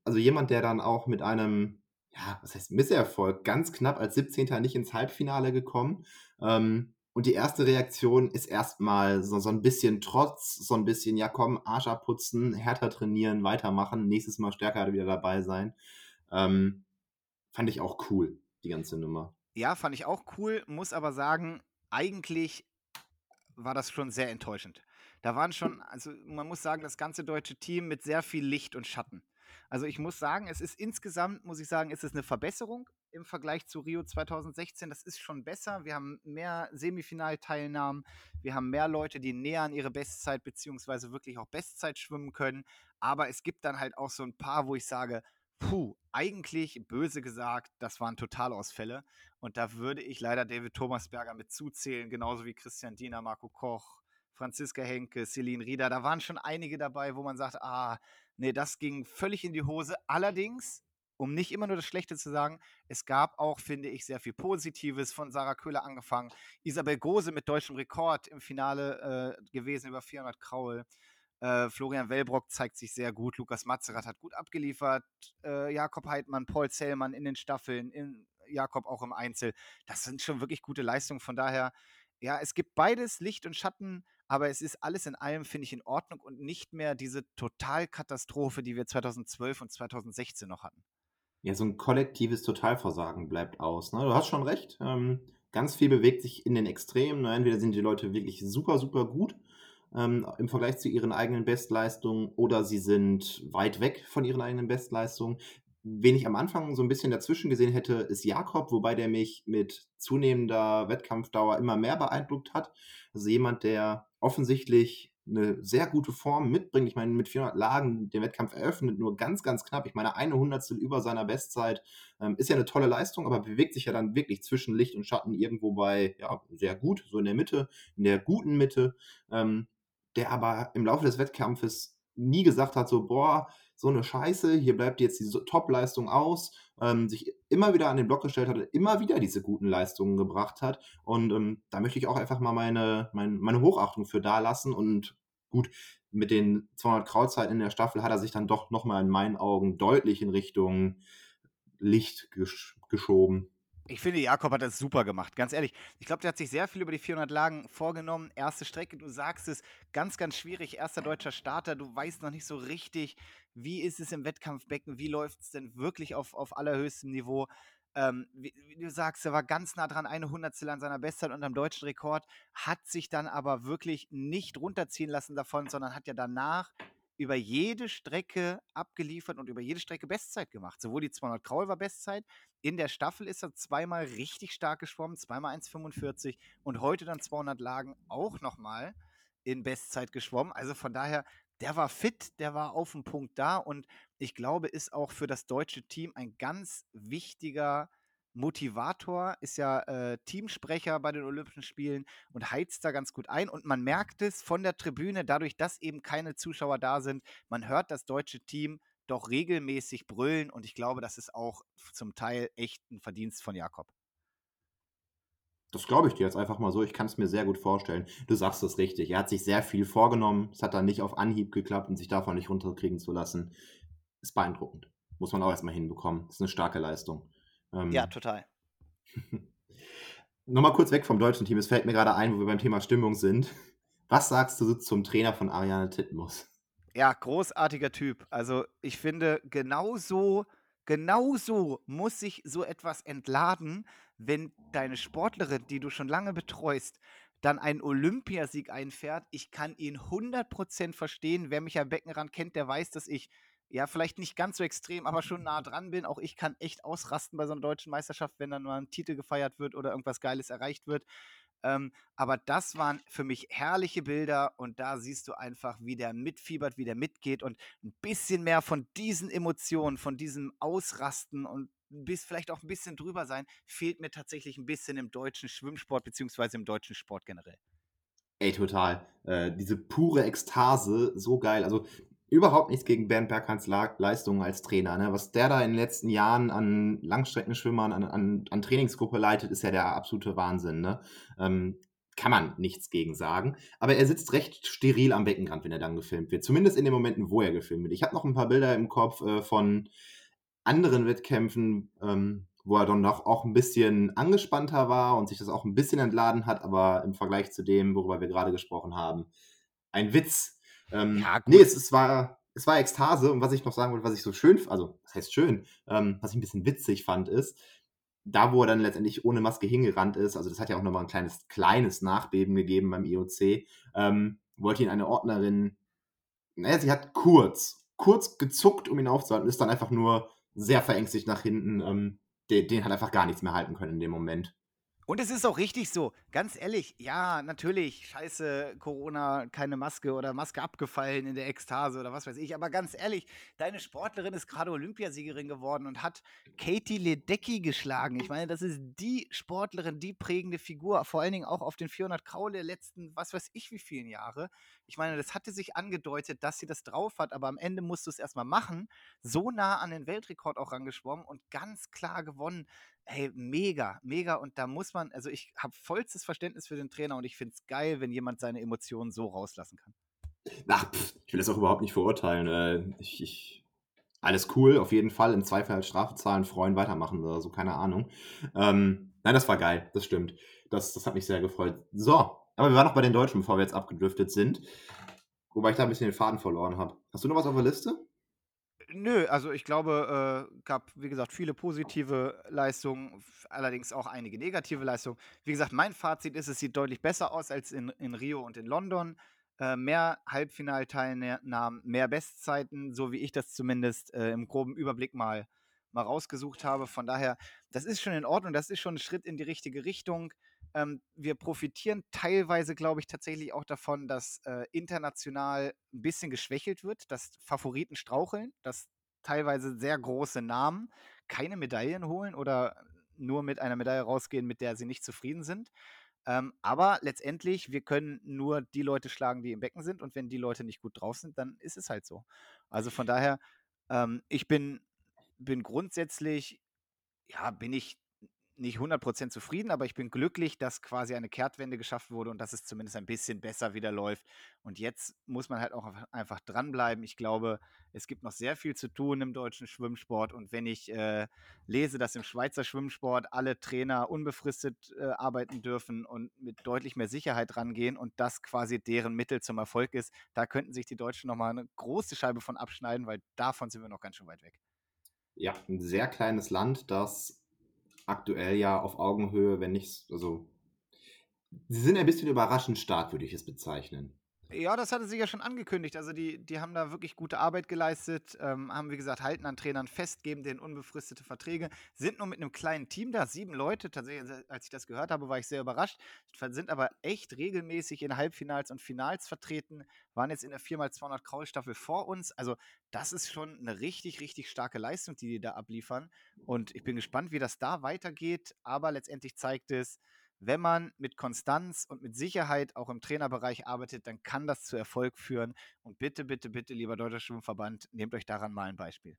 also jemand, der dann auch mit einem, ja, was heißt Misserfolg, ganz knapp als 17. nicht ins Halbfinale gekommen. Ähm, und die erste Reaktion ist erstmal so, so ein bisschen Trotz, so ein bisschen, ja komm, Arsch abputzen, härter trainieren, weitermachen, nächstes Mal stärker wieder dabei sein. Ähm, fand ich auch cool, die ganze Nummer. Ja, fand ich auch cool, muss aber sagen, eigentlich war das schon sehr enttäuschend. Da waren schon, also man muss sagen, das ganze deutsche Team mit sehr viel Licht und Schatten. Also ich muss sagen, es ist insgesamt, muss ich sagen, ist es eine Verbesserung im Vergleich zu Rio 2016. Das ist schon besser. Wir haben mehr Semifinalteilnahmen. Wir haben mehr Leute, die näher an ihre Bestzeit beziehungsweise wirklich auch Bestzeit schwimmen können. Aber es gibt dann halt auch so ein paar, wo ich sage, puh, eigentlich böse gesagt, das waren Totalausfälle. Und da würde ich leider David Thomasberger mit zuzählen, genauso wie Christian Diener, Marco Koch, Franziska Henke, Celine Rieder. Da waren schon einige dabei, wo man sagt, ah, nee, das ging völlig in die Hose. Allerdings, um nicht immer nur das Schlechte zu sagen, es gab auch, finde ich, sehr viel Positives von Sarah Köhler angefangen. Isabel Gose mit deutschem Rekord im Finale äh, gewesen über 400 Kraul. Äh, Florian Wellbrock zeigt sich sehr gut. Lukas Matzerath hat gut abgeliefert. Äh, Jakob Heidmann, Paul Zellmann in den Staffeln, in Jakob auch im Einzel. Das sind schon wirklich gute Leistungen. Von daher, ja, es gibt beides, Licht und Schatten, aber es ist alles in allem, finde ich, in Ordnung und nicht mehr diese Totalkatastrophe, die wir 2012 und 2016 noch hatten. Ja, so ein kollektives Totalversagen bleibt aus. Ne? Du hast schon recht. Ähm, ganz viel bewegt sich in den Extremen. Ne? Entweder sind die Leute wirklich super, super gut ähm, im Vergleich zu ihren eigenen Bestleistungen oder sie sind weit weg von ihren eigenen Bestleistungen. Wen ich am Anfang so ein bisschen dazwischen gesehen hätte, ist Jakob, wobei der mich mit zunehmender Wettkampfdauer immer mehr beeindruckt hat. Also jemand, der offensichtlich eine sehr gute Form mitbringt. Ich meine, mit 400 Lagen den Wettkampf eröffnet, nur ganz, ganz knapp. Ich meine, eine Hundertstel über seiner Bestzeit ähm, ist ja eine tolle Leistung, aber bewegt sich ja dann wirklich zwischen Licht und Schatten irgendwo bei, ja, sehr gut, so in der Mitte, in der guten Mitte, ähm, der aber im Laufe des Wettkampfes nie gesagt hat, so, boah, so eine Scheiße, hier bleibt jetzt die Top-Leistung aus, ähm, sich immer wieder an den Block gestellt hat, immer wieder diese guten Leistungen gebracht hat. Und ähm, da möchte ich auch einfach mal meine, meine, meine Hochachtung für da lassen. Und gut, mit den 200 Krautzeiten in der Staffel hat er sich dann doch nochmal in meinen Augen deutlich in Richtung Licht gesch geschoben. Ich finde, Jakob hat das super gemacht, ganz ehrlich. Ich glaube, der hat sich sehr viel über die 400 Lagen vorgenommen. Erste Strecke, du sagst es, ganz, ganz schwierig. Erster deutscher Starter, du weißt noch nicht so richtig, wie ist es im Wettkampfbecken, wie läuft es denn wirklich auf, auf allerhöchstem Niveau. Ähm, wie, wie, du sagst, er war ganz nah dran, eine Hundertstel an seiner Bestzeit und am deutschen Rekord, hat sich dann aber wirklich nicht runterziehen lassen davon, sondern hat ja danach über jede Strecke abgeliefert und über jede Strecke Bestzeit gemacht. Sowohl die 200 Kraul war Bestzeit, in der Staffel ist er zweimal richtig stark geschwommen, zweimal 1,45 und heute dann 200 Lagen auch nochmal in Bestzeit geschwommen. Also von daher, der war fit, der war auf dem Punkt da und ich glaube, ist auch für das deutsche Team ein ganz wichtiger Motivator, ist ja äh, Teamsprecher bei den Olympischen Spielen und heizt da ganz gut ein. Und man merkt es von der Tribüne, dadurch, dass eben keine Zuschauer da sind. Man hört das deutsche Team doch regelmäßig brüllen und ich glaube, das ist auch zum Teil echt ein Verdienst von Jakob. Das glaube ich dir jetzt einfach mal so. Ich kann es mir sehr gut vorstellen. Du sagst es richtig. Er hat sich sehr viel vorgenommen. Es hat dann nicht auf Anhieb geklappt und sich davon nicht runterkriegen zu lassen. Ist beeindruckend. Muss man auch erstmal hinbekommen. Ist eine starke Leistung. Ähm, ja, total. Nochmal kurz weg vom deutschen Team. Es fällt mir gerade ein, wo wir beim Thema Stimmung sind. Was sagst du zum Trainer von Ariane Titmus? Ja, großartiger Typ. Also ich finde, genauso, genauso muss sich so etwas entladen, wenn deine Sportlerin, die du schon lange betreust, dann einen Olympiasieg einfährt. Ich kann ihn 100% verstehen. Wer mich am Beckenrand kennt, der weiß, dass ich ja, vielleicht nicht ganz so extrem, aber schon nah dran bin. Auch ich kann echt ausrasten bei so einer deutschen Meisterschaft, wenn dann mal ein Titel gefeiert wird oder irgendwas Geiles erreicht wird. Ähm, aber das waren für mich herrliche Bilder und da siehst du einfach, wie der mitfiebert, wie der mitgeht und ein bisschen mehr von diesen Emotionen, von diesem Ausrasten und bis vielleicht auch ein bisschen drüber sein, fehlt mir tatsächlich ein bisschen im deutschen Schwimmsport beziehungsweise im deutschen Sport generell. Ey, total. Äh, diese pure Ekstase, so geil. Also überhaupt nichts gegen Bernd Berghans Leistungen als Trainer. Ne? Was der da in den letzten Jahren an Langstreckenschwimmern, an, an, an Trainingsgruppe leitet, ist ja der absolute Wahnsinn. Ne? Ähm, kann man nichts gegen sagen. Aber er sitzt recht steril am Beckenrand, wenn er dann gefilmt wird. Zumindest in den Momenten, wo er gefilmt wird. Ich habe noch ein paar Bilder im Kopf äh, von anderen Wettkämpfen, ähm, wo er dann noch auch ein bisschen angespannter war und sich das auch ein bisschen entladen hat, aber im Vergleich zu dem, worüber wir gerade gesprochen haben, ein Witz, ähm, ja, gut. Nee, es, es, war, es war Ekstase und was ich noch sagen wollte, was ich so schön, also das heißt schön, ähm, was ich ein bisschen witzig fand, ist, da wo er dann letztendlich ohne Maske hingerannt ist, also das hat ja auch nochmal ein kleines, kleines Nachbeben gegeben beim IOC, ähm, wollte ihn eine Ordnerin, naja, sie hat kurz, kurz gezuckt, um ihn aufzuhalten, ist dann einfach nur sehr verängstigt nach hinten, ähm, den, den hat einfach gar nichts mehr halten können in dem Moment. Und es ist auch richtig so, ganz ehrlich, ja, natürlich, scheiße, Corona, keine Maske oder Maske abgefallen in der Ekstase oder was weiß ich, aber ganz ehrlich, deine Sportlerin ist gerade Olympiasiegerin geworden und hat Katie Ledecky geschlagen. Ich meine, das ist die Sportlerin, die prägende Figur, vor allen Dingen auch auf den 400 Kraule letzten, was weiß ich wie vielen Jahre. Ich meine, das hatte sich angedeutet, dass sie das drauf hat, aber am Ende musst du es erstmal machen, so nah an den Weltrekord auch rangeschwommen und ganz klar gewonnen. Hey, mega, mega. Und da muss man, also ich habe vollstes Verständnis für den Trainer und ich finde es geil, wenn jemand seine Emotionen so rauslassen kann. Ach, pff, ich will das auch überhaupt nicht verurteilen. Äh, ich, ich, alles cool, auf jeden Fall. Im Zweifel halt Strafe zahlen, freuen, weitermachen oder so, keine Ahnung. Ähm, nein, das war geil, das stimmt. Das, das hat mich sehr gefreut. So, aber wir waren noch bei den Deutschen, bevor wir jetzt abgedriftet sind. Wobei ich da ein bisschen den Faden verloren habe. Hast du noch was auf der Liste? Nö, also ich glaube, äh, gab, wie gesagt, viele positive Leistungen, allerdings auch einige negative Leistungen. Wie gesagt, mein Fazit ist, es sieht deutlich besser aus als in, in Rio und in London. Äh, mehr Halbfinalteilnahmen, mehr Bestzeiten, so wie ich das zumindest äh, im groben Überblick mal mal rausgesucht habe. Von daher, das ist schon in Ordnung, das ist schon ein Schritt in die richtige Richtung. Ähm, wir profitieren teilweise, glaube ich, tatsächlich auch davon, dass äh, international ein bisschen geschwächelt wird, dass Favoriten straucheln, dass teilweise sehr große Namen keine Medaillen holen oder nur mit einer Medaille rausgehen, mit der sie nicht zufrieden sind. Ähm, aber letztendlich, wir können nur die Leute schlagen, die im Becken sind. Und wenn die Leute nicht gut drauf sind, dann ist es halt so. Also von daher, ähm, ich bin, bin grundsätzlich, ja, bin ich nicht 100% zufrieden, aber ich bin glücklich, dass quasi eine Kehrtwende geschafft wurde und dass es zumindest ein bisschen besser wieder läuft. Und jetzt muss man halt auch einfach dranbleiben. Ich glaube, es gibt noch sehr viel zu tun im deutschen Schwimmsport. Und wenn ich äh, lese, dass im Schweizer Schwimmsport alle Trainer unbefristet äh, arbeiten dürfen und mit deutlich mehr Sicherheit rangehen und das quasi deren Mittel zum Erfolg ist, da könnten sich die Deutschen nochmal eine große Scheibe von abschneiden, weil davon sind wir noch ganz schön weit weg. Ja, ein sehr kleines Land, das aktuell ja auf Augenhöhe, wenn nicht, also sie sind ein bisschen überraschend stark, würde ich es bezeichnen. Ja, das hatte sie ja schon angekündigt. Also die, die haben da wirklich gute Arbeit geleistet, ähm, haben wie gesagt, halten an Trainern fest, geben denen unbefristete Verträge, sind nur mit einem kleinen Team da, sieben Leute. Tatsächlich, als ich das gehört habe, war ich sehr überrascht. Sind aber echt regelmäßig in Halbfinals und Finals vertreten, waren jetzt in der 4x200 Kraul-Staffel vor uns. Also das ist schon eine richtig, richtig starke Leistung, die die da abliefern. Und ich bin gespannt, wie das da weitergeht. Aber letztendlich zeigt es, wenn man mit Konstanz und mit Sicherheit auch im Trainerbereich arbeitet, dann kann das zu Erfolg führen. Und bitte, bitte, bitte, lieber Deutscher Schwimmverband, nehmt euch daran mal ein Beispiel.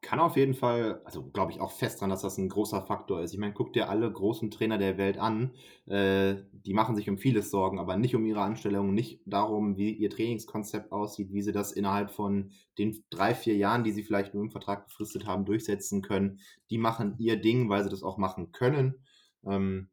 Kann auf jeden Fall, also glaube ich auch fest dran, dass das ein großer Faktor ist. Ich meine, guckt dir alle großen Trainer der Welt an. Äh, die machen sich um vieles Sorgen, aber nicht um ihre Anstellung, nicht darum, wie ihr Trainingskonzept aussieht, wie sie das innerhalb von den drei, vier Jahren, die sie vielleicht nur im Vertrag befristet haben, durchsetzen können. Die machen ihr Ding, weil sie das auch machen können. Ähm,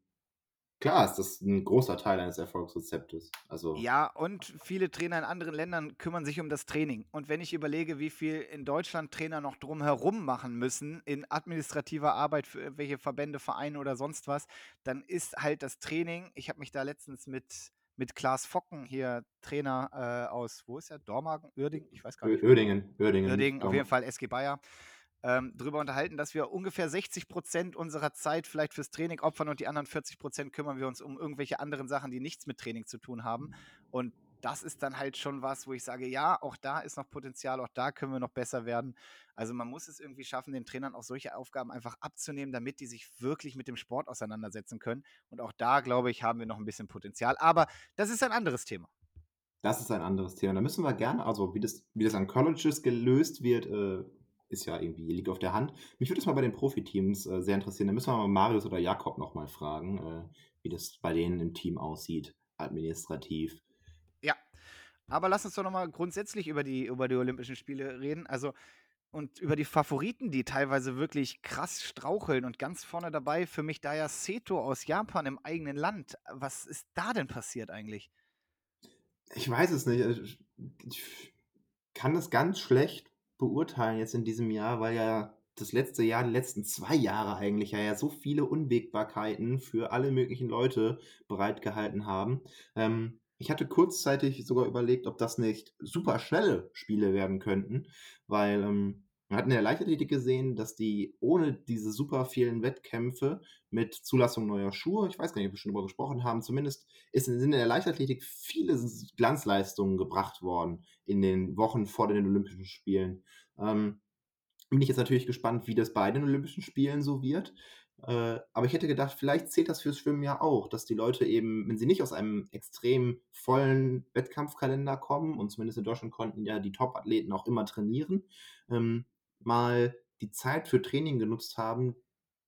Klar ist das ein großer Teil eines Erfolgsrezeptes. Also ja, und viele Trainer in anderen Ländern kümmern sich um das Training. Und wenn ich überlege, wie viel in Deutschland Trainer noch drumherum machen müssen, in administrativer Arbeit für irgendwelche Verbände, Vereine oder sonst was, dann ist halt das Training, ich habe mich da letztens mit, mit Klaas Focken hier, Trainer äh, aus, wo ist er? Dormagen? Uerdingen? Ich weiß gar nicht. Uerdingen. Uerdingen, Uerdingen auf jeden Fall SG Bayer ähm, darüber unterhalten, dass wir ungefähr 60 Prozent unserer Zeit vielleicht fürs Training opfern und die anderen 40 Prozent kümmern wir uns um irgendwelche anderen Sachen, die nichts mit Training zu tun haben. Und das ist dann halt schon was, wo ich sage, ja, auch da ist noch Potenzial, auch da können wir noch besser werden. Also man muss es irgendwie schaffen, den Trainern auch solche Aufgaben einfach abzunehmen, damit die sich wirklich mit dem Sport auseinandersetzen können. Und auch da, glaube ich, haben wir noch ein bisschen Potenzial. Aber das ist ein anderes Thema. Das ist ein anderes Thema. Da müssen wir gerne, also wie das, wie das an Colleges gelöst wird, äh, ist ja irgendwie, liegt auf der Hand. Mich würde es mal bei den Profiteams äh, sehr interessieren. Da müssen wir mal Marius oder Jakob nochmal fragen, äh, wie das bei denen im Team aussieht, administrativ. Ja, aber lass uns doch nochmal grundsätzlich über die, über die Olympischen Spiele reden. Also, und über die Favoriten, die teilweise wirklich krass straucheln und ganz vorne dabei für mich da ja Seto aus Japan im eigenen Land. Was ist da denn passiert eigentlich? Ich weiß es nicht. Also, ich kann das ganz schlecht beurteilen jetzt in diesem Jahr, weil ja das letzte Jahr, die letzten zwei Jahre eigentlich ja, so viele Unwägbarkeiten für alle möglichen Leute bereitgehalten haben. Ähm, ich hatte kurzzeitig sogar überlegt, ob das nicht super schnelle Spiele werden könnten, weil ähm, wir hatten in der Leichtathletik gesehen, dass die ohne diese super vielen Wettkämpfe mit Zulassung neuer Schuhe, ich weiß gar nicht, ob wir schon darüber gesprochen haben, zumindest ist, sind in der Leichtathletik viele Glanzleistungen gebracht worden in den Wochen vor den Olympischen Spielen. Ähm, bin ich jetzt natürlich gespannt, wie das bei den Olympischen Spielen so wird. Äh, aber ich hätte gedacht, vielleicht zählt das fürs Schwimmen ja auch, dass die Leute eben, wenn sie nicht aus einem extrem vollen Wettkampfkalender kommen, und zumindest in Deutschland konnten ja die Top-Athleten auch immer trainieren, ähm, mal die Zeit für Training genutzt haben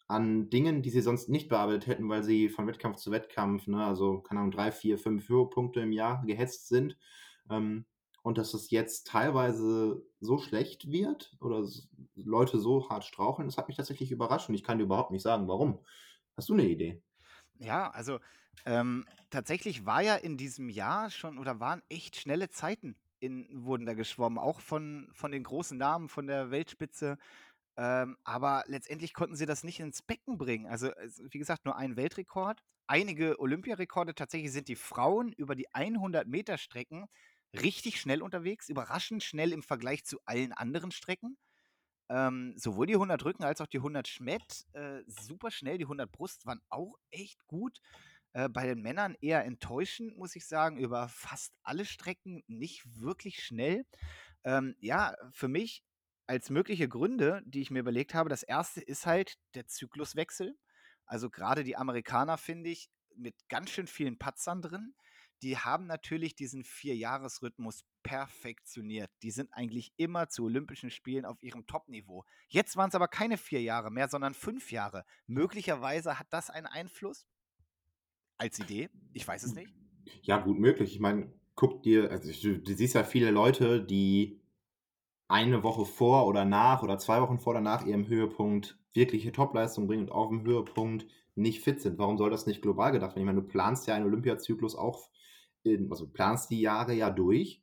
an Dingen, die sie sonst nicht bearbeitet hätten, weil sie von Wettkampf zu Wettkampf, ne, also keine Ahnung, drei, vier, fünf Höhepunkte im Jahr gehetzt sind. Ähm, und dass es jetzt teilweise so schlecht wird oder Leute so hart straucheln, das hat mich tatsächlich überrascht und ich kann dir überhaupt nicht sagen, warum. Hast du eine Idee? Ja, also ähm, tatsächlich war ja in diesem Jahr schon oder waren echt schnelle Zeiten in, wurden da geschwommen, auch von, von den großen Namen, von der Weltspitze. Ähm, aber letztendlich konnten sie das nicht ins Becken bringen. Also, wie gesagt, nur ein Weltrekord. Einige Olympiarekorde. Tatsächlich sind die Frauen über die 100 Meter Strecken richtig schnell unterwegs, überraschend schnell im Vergleich zu allen anderen Strecken. Ähm, sowohl die 100 Rücken als auch die 100 Schmett äh, super schnell. Die 100 Brust waren auch echt gut. Äh, bei den Männern eher enttäuschend, muss ich sagen, über fast alle Strecken nicht wirklich schnell. Ähm, ja, für mich als mögliche Gründe, die ich mir überlegt habe, das erste ist halt der Zykluswechsel. Also gerade die Amerikaner, finde ich, mit ganz schön vielen Patzern drin. Die haben natürlich diesen Vierjahresrhythmus perfektioniert. Die sind eigentlich immer zu Olympischen Spielen auf ihrem Top-Niveau. Jetzt waren es aber keine vier Jahre mehr, sondern fünf Jahre. Möglicherweise hat das einen Einfluss als Idee. Ich weiß es nicht. Ja, gut möglich. Ich meine, guck dir, also du, du siehst ja viele Leute, die eine Woche vor oder nach oder zwei Wochen vor oder nach ihrem Höhepunkt wirkliche Topleistung bringen und auf dem Höhepunkt nicht fit sind. Warum soll das nicht global gedacht werden? Ich meine, du planst ja einen Olympiazyklus auch, in, also planst die Jahre ja durch.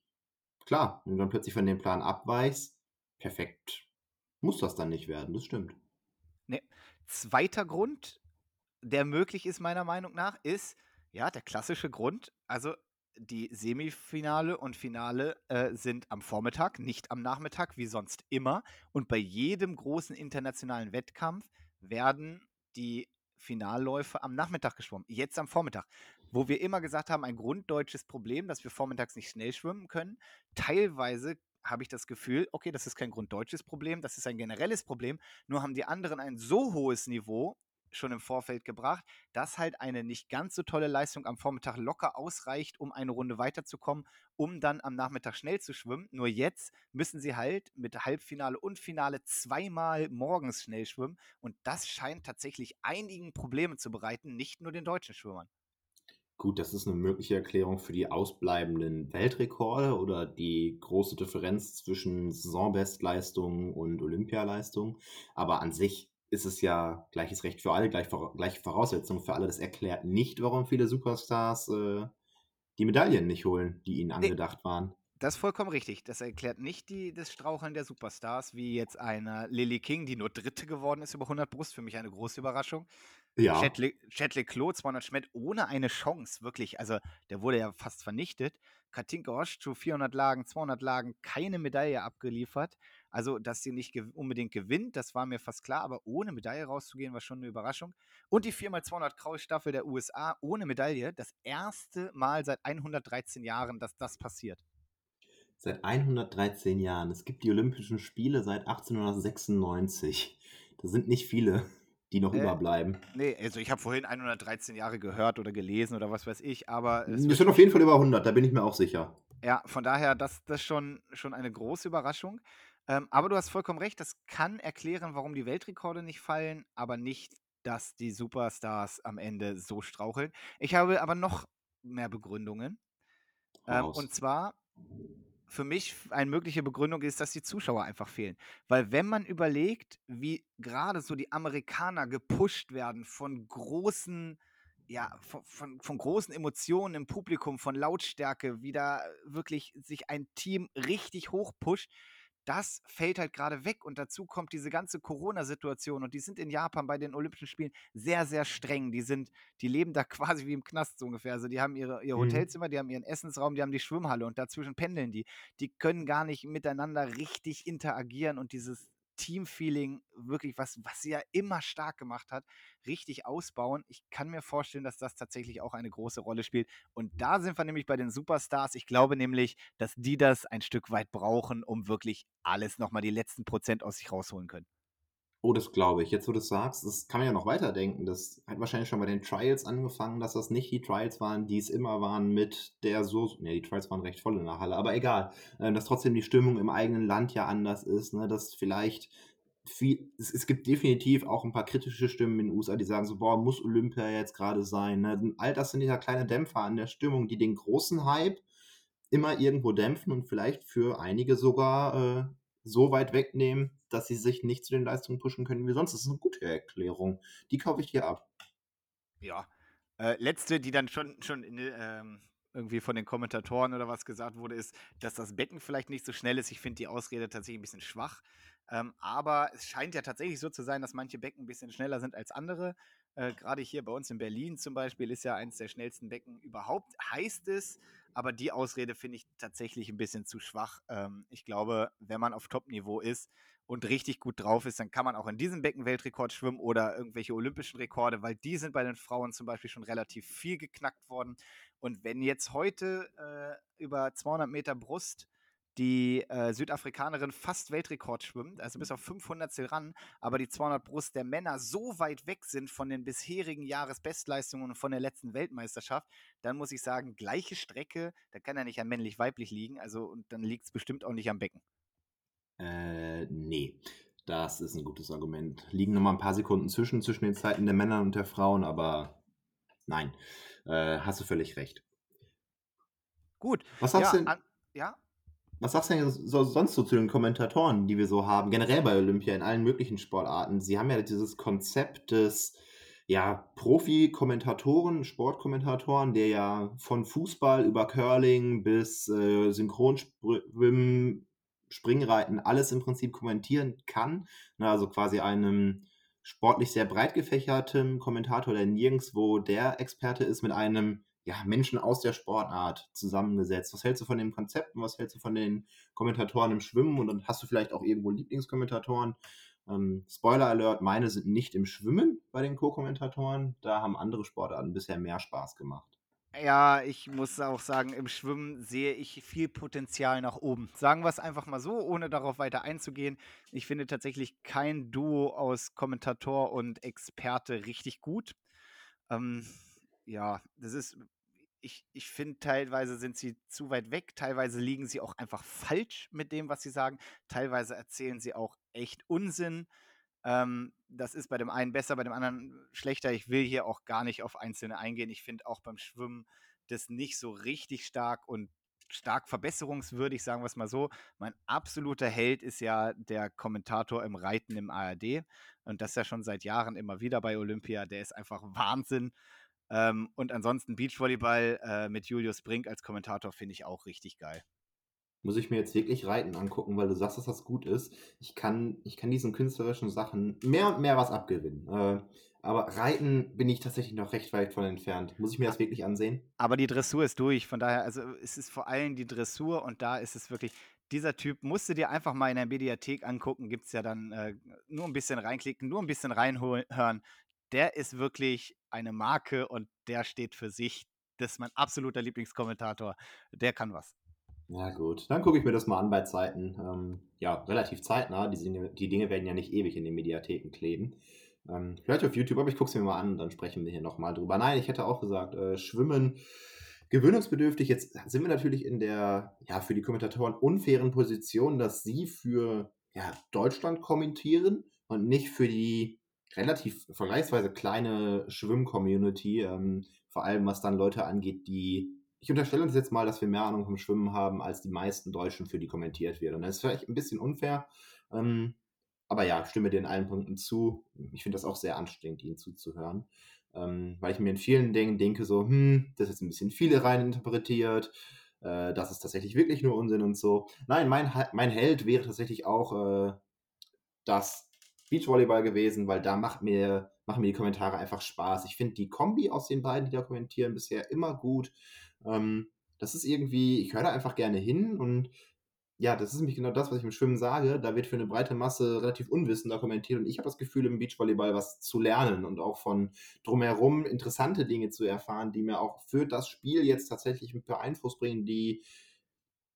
Klar, wenn du dann plötzlich von dem Plan abweichst, perfekt muss das dann nicht werden, das stimmt. Nee. Zweiter Grund, der möglich ist, meiner Meinung nach, ist, ja, der klassische Grund, also die Semifinale und Finale äh, sind am Vormittag, nicht am Nachmittag, wie sonst immer. Und bei jedem großen internationalen Wettkampf werden die Finalläufe am Nachmittag geschwommen. Jetzt am Vormittag. Wo wir immer gesagt haben, ein grunddeutsches Problem, dass wir vormittags nicht schnell schwimmen können. Teilweise habe ich das Gefühl, okay, das ist kein grunddeutsches Problem, das ist ein generelles Problem. Nur haben die anderen ein so hohes Niveau schon im Vorfeld gebracht, dass halt eine nicht ganz so tolle Leistung am Vormittag locker ausreicht, um eine Runde weiterzukommen, um dann am Nachmittag schnell zu schwimmen. Nur jetzt müssen sie halt mit Halbfinale und Finale zweimal morgens schnell schwimmen und das scheint tatsächlich einigen Probleme zu bereiten, nicht nur den deutschen Schwimmern. Gut, das ist eine mögliche Erklärung für die ausbleibenden Weltrekorde oder die große Differenz zwischen Saisonbestleistungen und Olympialeistungen. Aber an sich ist es ja gleiches Recht für alle, gleich, gleiche Voraussetzungen für alle. Das erklärt nicht, warum viele Superstars äh, die Medaillen nicht holen, die ihnen angedacht nee, waren. Das ist vollkommen richtig. Das erklärt nicht die, das Straucheln der Superstars, wie jetzt eine Lily King, die nur Dritte geworden ist über 100 Brust. Für mich eine große Überraschung. Ja. Chatley Klo, 200 Schmett, ohne eine Chance, wirklich. Also, der wurde ja fast vernichtet. Katinka Oschchu, 400 Lagen, 200 Lagen, keine Medaille abgeliefert. Also, dass sie nicht gew unbedingt gewinnt, das war mir fast klar, aber ohne Medaille rauszugehen, war schon eine Überraschung. Und die 4x200 Kraus-Staffel der USA ohne Medaille, das erste Mal seit 113 Jahren, dass das passiert. Seit 113 Jahren. Es gibt die Olympischen Spiele seit 1896. Das sind nicht viele, die noch äh, überbleiben. Nee, also ich habe vorhin 113 Jahre gehört oder gelesen oder was weiß ich, aber. Es sind auf jeden Fall über 100, da bin ich mir auch sicher. Ja, von daher, das, das ist schon, schon eine große Überraschung. Ähm, aber du hast vollkommen recht, das kann erklären, warum die Weltrekorde nicht fallen, aber nicht, dass die Superstars am Ende so straucheln. Ich habe aber noch mehr Begründungen. Ähm, und zwar, für mich eine mögliche Begründung ist, dass die Zuschauer einfach fehlen. Weil wenn man überlegt, wie gerade so die Amerikaner gepusht werden von großen, ja, von, von, von, großen Emotionen im Publikum, von Lautstärke, wie da wirklich sich ein Team richtig hochpusht, das fällt halt gerade weg und dazu kommt diese ganze Corona-Situation und die sind in Japan bei den Olympischen Spielen sehr, sehr streng. Die sind, die leben da quasi wie im Knast so ungefähr. Also die haben ihre, ihr mhm. Hotelzimmer, die haben ihren Essensraum, die haben die Schwimmhalle und dazwischen pendeln die. Die können gar nicht miteinander richtig interagieren und dieses Teamfeeling wirklich, was, was sie ja immer stark gemacht hat, richtig ausbauen. Ich kann mir vorstellen, dass das tatsächlich auch eine große Rolle spielt. Und da sind wir nämlich bei den Superstars. Ich glaube nämlich, dass die das ein Stück weit brauchen, um wirklich alles nochmal die letzten Prozent aus sich rausholen können. Oh, das glaube ich. Jetzt, wo du es sagst, das kann man ja noch weiterdenken. Das hat wahrscheinlich schon bei den Trials angefangen, dass das nicht die Trials waren, die es immer waren mit der so. Ne, die Trials waren recht voll in der Halle, aber egal. Äh, dass trotzdem die Stimmung im eigenen Land ja anders ist, ne? dass vielleicht. Viel, es, es, gibt definitiv auch ein paar kritische Stimmen in den USA, die sagen so, boah, muss Olympia jetzt gerade sein. Ne? All das sind ja kleine Dämpfer an der Stimmung, die den großen Hype immer irgendwo dämpfen und vielleicht für einige sogar äh, so weit wegnehmen, dass sie sich nicht zu den Leistungen pushen können wie sonst. Das ist eine gute Erklärung. Die kaufe ich dir ab. Ja. Äh, letzte, die dann schon, schon in, ähm, irgendwie von den Kommentatoren oder was gesagt wurde, ist, dass das Becken vielleicht nicht so schnell ist. Ich finde die Ausrede tatsächlich ein bisschen schwach. Ähm, aber es scheint ja tatsächlich so zu sein, dass manche Becken ein bisschen schneller sind als andere. Äh, Gerade hier bei uns in Berlin zum Beispiel ist ja eines der schnellsten Becken überhaupt, heißt es. Aber die Ausrede finde ich tatsächlich ein bisschen zu schwach. Ähm, ich glaube, wenn man auf Top-Niveau ist und richtig gut drauf ist, dann kann man auch in diesem Becken Weltrekord schwimmen oder irgendwelche olympischen Rekorde, weil die sind bei den Frauen zum Beispiel schon relativ viel geknackt worden. Und wenn jetzt heute äh, über 200 Meter Brust die äh, Südafrikanerin fast Weltrekord schwimmt, also bis auf 500 ran, aber die 200 Brust der Männer so weit weg sind von den bisherigen Jahresbestleistungen und von der letzten Weltmeisterschaft, dann muss ich sagen, gleiche Strecke, da kann ja nicht an männlich-weiblich liegen, also und dann liegt es bestimmt auch nicht am Becken. Äh, nee. Das ist ein gutes Argument. Liegen noch mal ein paar Sekunden zwischen, zwischen den Zeiten der Männer und der Frauen, aber nein, äh, hast du völlig recht. Gut. Was sagst ja, du denn? An, ja? Was sagst du denn so, sonst so zu den Kommentatoren, die wir so haben, generell bei Olympia in allen möglichen Sportarten? Sie haben ja dieses Konzept des ja, Profi-Kommentatoren, Sportkommentatoren, der ja von Fußball über Curling bis äh, Synchronschwimmen, Springreiten alles im Prinzip kommentieren kann. Na, also quasi einem sportlich sehr breit gefächerten Kommentator, der nirgendwo der Experte ist, mit einem ja, Menschen aus der Sportart zusammengesetzt. Was hältst du von dem Konzept und was hältst du von den Kommentatoren im Schwimmen? Und dann hast du vielleicht auch irgendwo Lieblingskommentatoren. Ähm, Spoiler Alert, meine sind nicht im Schwimmen bei den Co-Kommentatoren. Da haben andere Sportarten bisher mehr Spaß gemacht. Ja, ich muss auch sagen, im Schwimmen sehe ich viel Potenzial nach oben. Sagen wir es einfach mal so, ohne darauf weiter einzugehen. Ich finde tatsächlich kein Duo aus Kommentator und Experte richtig gut. Ähm, ja, das ist, ich, ich finde, teilweise sind sie zu weit weg, teilweise liegen sie auch einfach falsch mit dem, was sie sagen, teilweise erzählen sie auch echt Unsinn. Ähm, das ist bei dem einen besser, bei dem anderen schlechter. Ich will hier auch gar nicht auf Einzelne eingehen. Ich finde auch beim Schwimmen das nicht so richtig stark und stark verbesserungswürdig, sagen wir es mal so. Mein absoluter Held ist ja der Kommentator im Reiten im ARD. Und das ja schon seit Jahren immer wieder bei Olympia. Der ist einfach Wahnsinn. Ähm, und ansonsten Beachvolleyball äh, mit Julius Brink als Kommentator finde ich auch richtig geil. Muss ich mir jetzt wirklich Reiten angucken, weil du sagst, dass das gut ist. Ich kann, ich kann diesen künstlerischen Sachen mehr und mehr was abgewinnen. Äh, aber Reiten bin ich tatsächlich noch recht weit von entfernt. Muss ich mir das wirklich ansehen? Aber die Dressur ist durch. Von daher, also es ist vor allem die Dressur und da ist es wirklich, dieser Typ musst du dir einfach mal in der Mediathek angucken. Gibt es ja dann äh, nur ein bisschen reinklicken, nur ein bisschen reinhören der ist wirklich eine Marke und der steht für sich. Das ist mein absoluter Lieblingskommentator. Der kann was. Ja, gut. Dann gucke ich mir das mal an bei Zeiten. Ähm, ja, relativ zeitnah. Die Dinge, die Dinge werden ja nicht ewig in den Mediatheken kleben. Ähm, vielleicht auf YouTube, aber ich gucke es mir mal an und dann sprechen wir hier nochmal drüber. Nein, ich hätte auch gesagt, äh, Schwimmen gewöhnungsbedürftig. Jetzt sind wir natürlich in der, ja, für die Kommentatoren unfairen Position, dass sie für ja, Deutschland kommentieren und nicht für die relativ vergleichsweise kleine Schwimm-Community, ähm, vor allem was dann Leute angeht, die ich unterstelle uns jetzt mal, dass wir mehr Ahnung vom Schwimmen haben, als die meisten Deutschen, für die kommentiert wird. Und das ist vielleicht ein bisschen unfair. Ähm, aber ja, stimme dir in allen Punkten zu. Ich finde das auch sehr anstrengend, ihnen zuzuhören. Ähm, weil ich mir in vielen Dingen denke, so, hm, das ist jetzt ein bisschen viele rein interpretiert. Äh, das ist tatsächlich wirklich nur Unsinn und so. Nein, mein, mein Held wäre tatsächlich auch äh, das Beachvolleyball gewesen, weil da macht mir, machen mir die Kommentare einfach Spaß. Ich finde die Kombi aus den beiden, die da kommentieren, bisher immer gut. Ähm, das ist irgendwie, ich höre da einfach gerne hin und ja, das ist nämlich genau das, was ich im Schwimmen sage. Da wird für eine breite Masse relativ unwissender kommentiert und ich habe das Gefühl, im Beachvolleyball was zu lernen und auch von drumherum interessante Dinge zu erfahren, die mir auch für das Spiel jetzt tatsächlich ein paar Einfluss bringen, die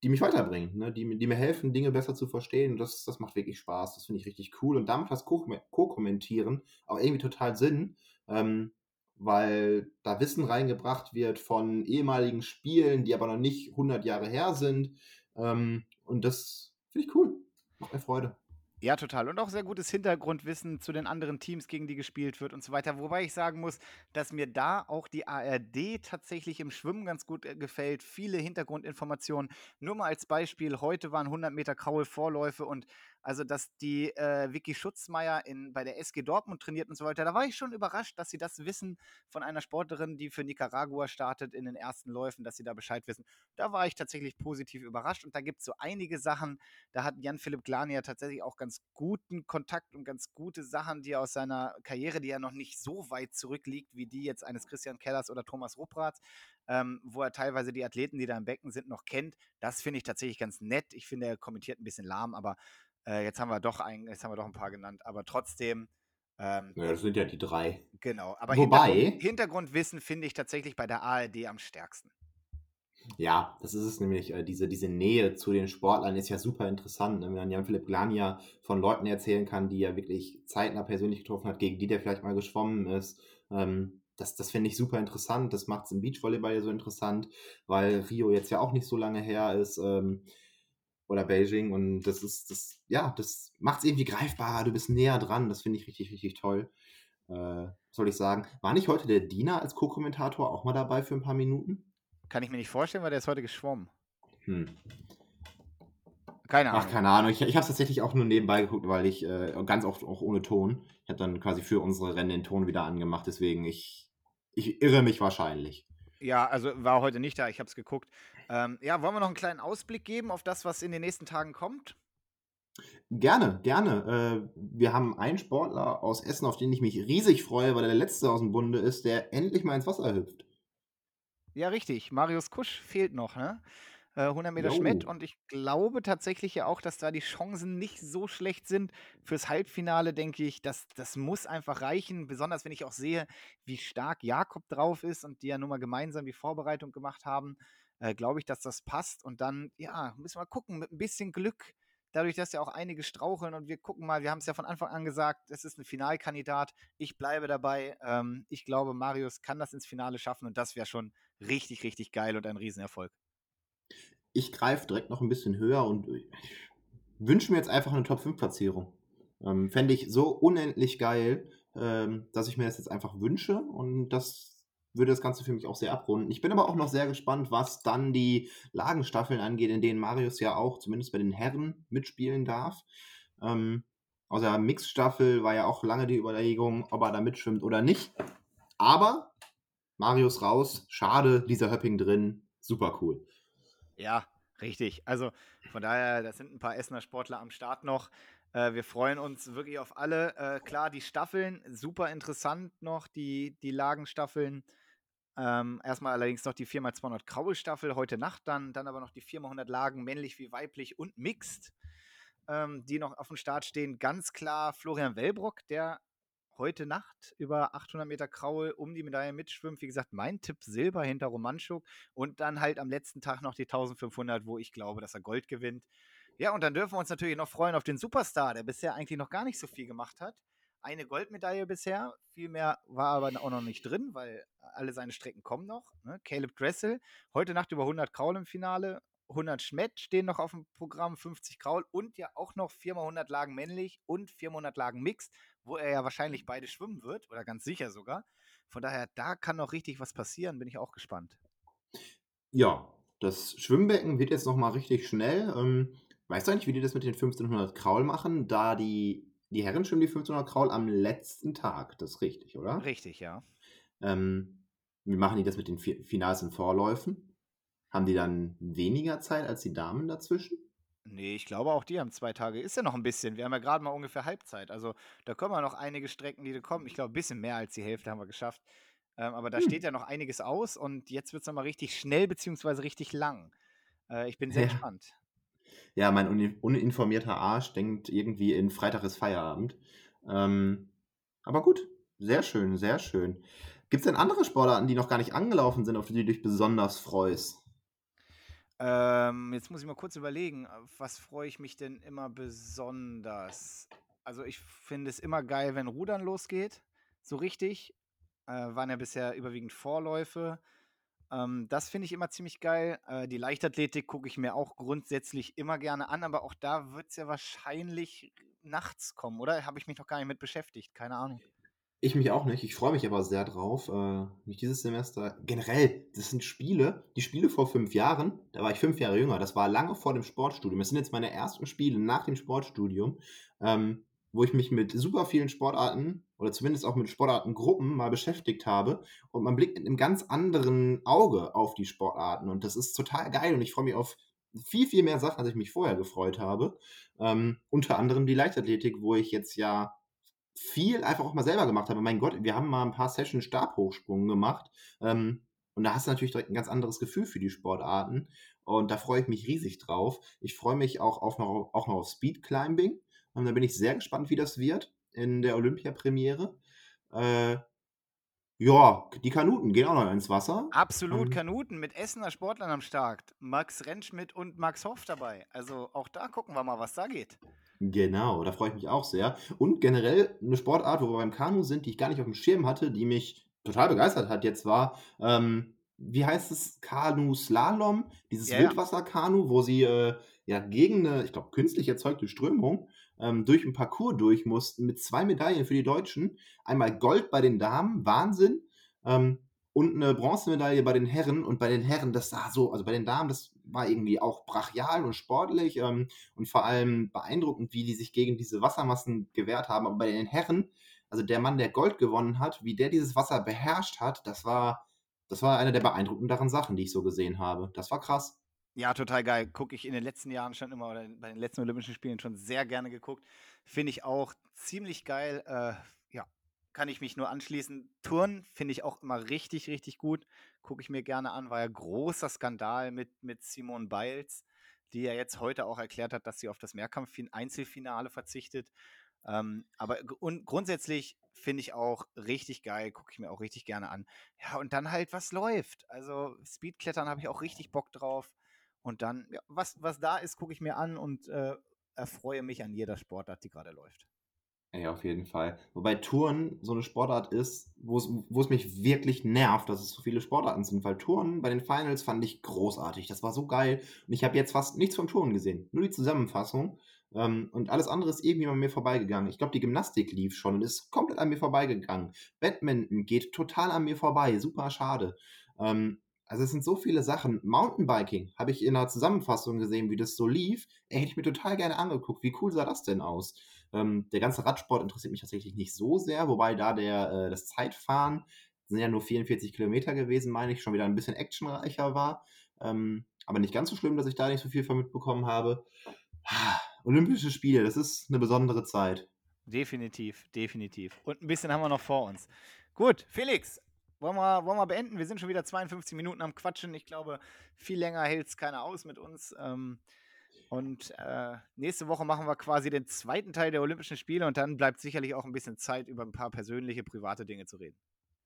die mich weiterbringen, ne? die, die mir helfen, Dinge besser zu verstehen. Das, das macht wirklich Spaß. Das finde ich richtig cool. Und damit das Co-Kommentieren auch irgendwie total Sinn, ähm, weil da Wissen reingebracht wird von ehemaligen Spielen, die aber noch nicht 100 Jahre her sind. Ähm, und das finde ich cool. Macht mir Freude. Ja, total. Und auch sehr gutes Hintergrundwissen zu den anderen Teams, gegen die gespielt wird und so weiter. Wobei ich sagen muss, dass mir da auch die ARD tatsächlich im Schwimmen ganz gut äh, gefällt. Viele Hintergrundinformationen. Nur mal als Beispiel, heute waren 100 Meter Kraul Vorläufe und Also, dass die äh, Vicky Schutzmeier in, bei der SG Dortmund trainiert und so weiter. Da war ich schon überrascht, dass sie das wissen von einer Sportlerin, die für Nicaragua startet in den ersten Läufen, dass sie da Bescheid wissen. Da war ich tatsächlich positiv überrascht. Und da gibt es so einige Sachen, da hat Jan-Philipp Glania tatsächlich auch ganz guten Kontakt und ganz gute Sachen, die er aus seiner Karriere, die ja noch nicht so weit zurückliegt, wie die jetzt eines Christian Kellers oder Thomas Ruppratz, ähm, wo er teilweise die Athleten, die da im Becken sind, noch kennt. Das finde ich tatsächlich ganz nett. Ich finde, er kommentiert ein bisschen lahm, aber äh, jetzt haben wir doch ein, jetzt haben wir doch ein paar genannt, aber trotzdem. Ähm, ja, das sind ja die drei. Genau, aber Wobei, Hintergrund, Hintergrundwissen finde ich tatsächlich bei der ARD am stärksten. Ja, das ist es nämlich. Äh, diese, diese Nähe zu den Sportlern ist ja super interessant. Ne? Wenn dann Jan-Philipp Glania von Leuten erzählen kann, die er wirklich zeitnah persönlich getroffen hat, gegen die der vielleicht mal geschwommen ist. Ähm, das, das finde ich super interessant. Das macht es im Beachvolleyball ja so interessant, weil Rio jetzt ja auch nicht so lange her ist. Ähm, oder Beijing und das ist, das, ja, das macht es irgendwie greifbarer, du bist näher dran, das finde ich richtig, richtig toll. Äh, soll ich sagen, war nicht heute der Diener als Co-Kommentator auch mal dabei für ein paar Minuten? Kann ich mir nicht vorstellen, weil der ist heute geschwommen. Hm. Keine Ahnung. Ach, keine Ahnung. Ich, ich habe es tatsächlich auch nur nebenbei geguckt, weil ich äh, ganz oft auch ohne Ton. Ich habe dann quasi für unsere Rennen den Ton wieder angemacht, deswegen ich, ich irre mich wahrscheinlich. Ja, also war heute nicht da, ich habe es geguckt. Ähm, ja, wollen wir noch einen kleinen Ausblick geben auf das, was in den nächsten Tagen kommt? Gerne, gerne. Äh, wir haben einen Sportler aus Essen, auf den ich mich riesig freue, weil er der Letzte aus dem Bunde ist, der endlich mal ins Wasser hüpft. Ja, richtig. Marius Kusch fehlt noch, ne? 100 äh, Meter jo. Schmidt und ich glaube tatsächlich ja auch, dass da die Chancen nicht so schlecht sind. Fürs Halbfinale denke ich, dass das muss einfach reichen, besonders wenn ich auch sehe, wie stark Jakob drauf ist und die ja nun mal gemeinsam die Vorbereitung gemacht haben, äh, glaube ich, dass das passt. Und dann, ja, müssen wir gucken, mit ein bisschen Glück, dadurch, dass ja auch einige straucheln und wir gucken mal, wir haben es ja von Anfang an gesagt, es ist ein Finalkandidat, ich bleibe dabei, ähm, ich glaube, Marius kann das ins Finale schaffen und das wäre schon richtig, richtig geil und ein Riesenerfolg ich greife direkt noch ein bisschen höher und wünsche mir jetzt einfach eine Top-5-Platzierung. Ähm, Fände ich so unendlich geil, ähm, dass ich mir das jetzt einfach wünsche und das würde das Ganze für mich auch sehr abrunden. Ich bin aber auch noch sehr gespannt, was dann die Lagenstaffeln angeht, in denen Marius ja auch zumindest bei den Herren mitspielen darf. Ähm, aus der Mixstaffel war ja auch lange die Überlegung, ob er da mitschwimmt oder nicht. Aber Marius raus, schade, dieser Höpping drin, super cool. Ja, richtig. Also von daher, da sind ein paar Essener Sportler am Start noch. Äh, wir freuen uns wirklich auf alle. Äh, klar, die Staffeln, super interessant noch, die, die Lagenstaffeln. Ähm, erstmal allerdings noch die 4x200 Kraul-Staffel heute Nacht, dann, dann aber noch die 4x100 Lagen, männlich wie weiblich und mixed, ähm, die noch auf dem Start stehen. Ganz klar Florian Wellbrock, der heute Nacht über 800 Meter Kraul um die Medaille mitschwimmt. Wie gesagt, mein Tipp Silber hinter Romanschuk und dann halt am letzten Tag noch die 1500, wo ich glaube, dass er Gold gewinnt. Ja, und dann dürfen wir uns natürlich noch freuen auf den Superstar, der bisher eigentlich noch gar nicht so viel gemacht hat. Eine Goldmedaille bisher, viel mehr war aber auch noch nicht drin, weil alle seine Strecken kommen noch. Ne? Caleb Dressel, heute Nacht über 100 Kraul im Finale 100 Schmett stehen noch auf dem Programm, 50 Kraul und ja auch noch 4x100 Lagen männlich und 4x100 Lagen mixed, wo er ja wahrscheinlich beide schwimmen wird oder ganz sicher sogar. Von daher, da kann noch richtig was passieren, bin ich auch gespannt. Ja, das Schwimmbecken wird jetzt nochmal richtig schnell. Ähm, weißt du eigentlich, wie die das mit den 1500 Kraul machen? Da die, die Herren schwimmen die 1500 Kraul am letzten Tag, das ist richtig, oder? Richtig, ja. Ähm, wie machen die das mit den Finals und Vorläufen? Haben die dann weniger Zeit als die Damen dazwischen? Nee, ich glaube auch die haben zwei Tage. Ist ja noch ein bisschen. Wir haben ja gerade mal ungefähr Halbzeit. Also da kommen ja noch einige Strecken, die da kommen. Ich glaube, ein bisschen mehr als die Hälfte haben wir geschafft. Ähm, aber da hm. steht ja noch einiges aus und jetzt wird es nochmal richtig schnell beziehungsweise richtig lang. Äh, ich bin sehr ja. gespannt. Ja, mein uninformierter Arsch denkt irgendwie in Freitag ist Feierabend. Ähm, aber gut, sehr schön, sehr schön. Gibt es denn andere Sportarten, die noch gar nicht angelaufen sind, auf die du dich besonders freust? Ähm, jetzt muss ich mal kurz überlegen, auf was freue ich mich denn immer besonders? Also ich finde es immer geil, wenn Rudern losgeht, so richtig. Äh, waren ja bisher überwiegend Vorläufe. Ähm, das finde ich immer ziemlich geil. Äh, die Leichtathletik gucke ich mir auch grundsätzlich immer gerne an, aber auch da wird es ja wahrscheinlich nachts kommen, oder? Habe ich mich noch gar nicht mit beschäftigt, keine Ahnung. Ich mich auch nicht. Ich freue mich aber sehr drauf. Äh, nicht dieses Semester. Generell, das sind Spiele, die Spiele vor fünf Jahren, da war ich fünf Jahre jünger, das war lange vor dem Sportstudium. Das sind jetzt meine ersten Spiele nach dem Sportstudium, ähm, wo ich mich mit super vielen Sportarten oder zumindest auch mit Sportartengruppen mal beschäftigt habe und man blickt mit einem ganz anderen Auge auf die Sportarten und das ist total geil und ich freue mich auf viel, viel mehr Sachen, als ich mich vorher gefreut habe. Ähm, unter anderem die Leichtathletik, wo ich jetzt ja viel einfach auch mal selber gemacht habe. Mein Gott, wir haben mal ein paar Sessions Stabhochsprung gemacht. Ähm, und da hast du natürlich direkt ein ganz anderes Gefühl für die Sportarten. Und da freue ich mich riesig drauf. Ich freue mich auch, auf noch, auch noch auf Speed Climbing. Und da bin ich sehr gespannt, wie das wird in der Olympia-Premiere. Äh, ja, die Kanuten gehen auch noch ins Wasser. Absolut, ähm, Kanuten mit Essener Sportlern am Start. Max Rentschmidt und Max Hoff dabei. Also auch da gucken wir mal, was da geht. Genau, da freue ich mich auch sehr. Und generell eine Sportart, wo wir beim Kanu sind, die ich gar nicht auf dem Schirm hatte, die mich total begeistert hat jetzt war, ähm, wie heißt es, Kanu-Slalom, dieses ja, Wildwasserkanu, wo sie äh, ja gegen eine, ich glaube, künstlich erzeugte Strömung ähm, durch ein Parcours durch mussten mit zwei Medaillen für die Deutschen. Einmal Gold bei den Damen, Wahnsinn. Ähm, und eine Bronzemedaille bei den Herren. Und bei den Herren, das sah so, also bei den Damen, das war irgendwie auch brachial und sportlich ähm, und vor allem beeindruckend, wie die sich gegen diese Wassermassen gewehrt haben. Aber bei den Herren, also der Mann, der Gold gewonnen hat, wie der dieses Wasser beherrscht hat, das war, das war eine der beeindruckenderen Sachen, die ich so gesehen habe. Das war krass. Ja, total geil. Gucke ich in den letzten Jahren schon immer oder bei den letzten Olympischen Spielen schon sehr gerne geguckt. Finde ich auch ziemlich geil. Äh, kann ich mich nur anschließen. Turn finde ich auch immer richtig, richtig gut. Gucke ich mir gerne an. War ja großer Skandal mit, mit Simone Biles, die ja jetzt heute auch erklärt hat, dass sie auf das Mehrkampf-Einzelfinale verzichtet. Ähm, aber und grundsätzlich finde ich auch richtig geil, gucke ich mir auch richtig gerne an. Ja, und dann halt, was läuft. Also Speedklettern habe ich auch richtig Bock drauf. Und dann, ja, was, was da ist, gucke ich mir an und äh, erfreue mich an jeder Sportart, die gerade läuft. Ja, auf jeden Fall. Wobei Touren so eine Sportart ist, wo es mich wirklich nervt, dass es so viele Sportarten sind. Weil Touren bei den Finals fand ich großartig. Das war so geil. Und ich habe jetzt fast nichts vom Touren gesehen. Nur die Zusammenfassung. Ähm, und alles andere ist irgendwie an mir vorbeigegangen. Ich glaube, die Gymnastik lief schon und ist komplett an mir vorbeigegangen. Badminton geht total an mir vorbei. Super schade. Ähm, also es sind so viele Sachen. Mountainbiking habe ich in einer Zusammenfassung gesehen, wie das so lief. Ey, hätte ich mir total gerne angeguckt. Wie cool sah das denn aus? Ähm, der ganze Radsport interessiert mich tatsächlich nicht so sehr, wobei da der, äh, das Zeitfahren, sind ja nur 44 Kilometer gewesen, meine ich, schon wieder ein bisschen actionreicher war. Ähm, aber nicht ganz so schlimm, dass ich da nicht so viel von mitbekommen habe. Olympische Spiele, das ist eine besondere Zeit. Definitiv, definitiv. Und ein bisschen haben wir noch vor uns. Gut, Felix, wollen wir, wollen wir beenden? Wir sind schon wieder 52 Minuten am Quatschen. Ich glaube, viel länger hält es keiner aus mit uns. Ähm, und äh, nächste Woche machen wir quasi den zweiten Teil der Olympischen Spiele und dann bleibt sicherlich auch ein bisschen Zeit, über ein paar persönliche, private Dinge zu reden.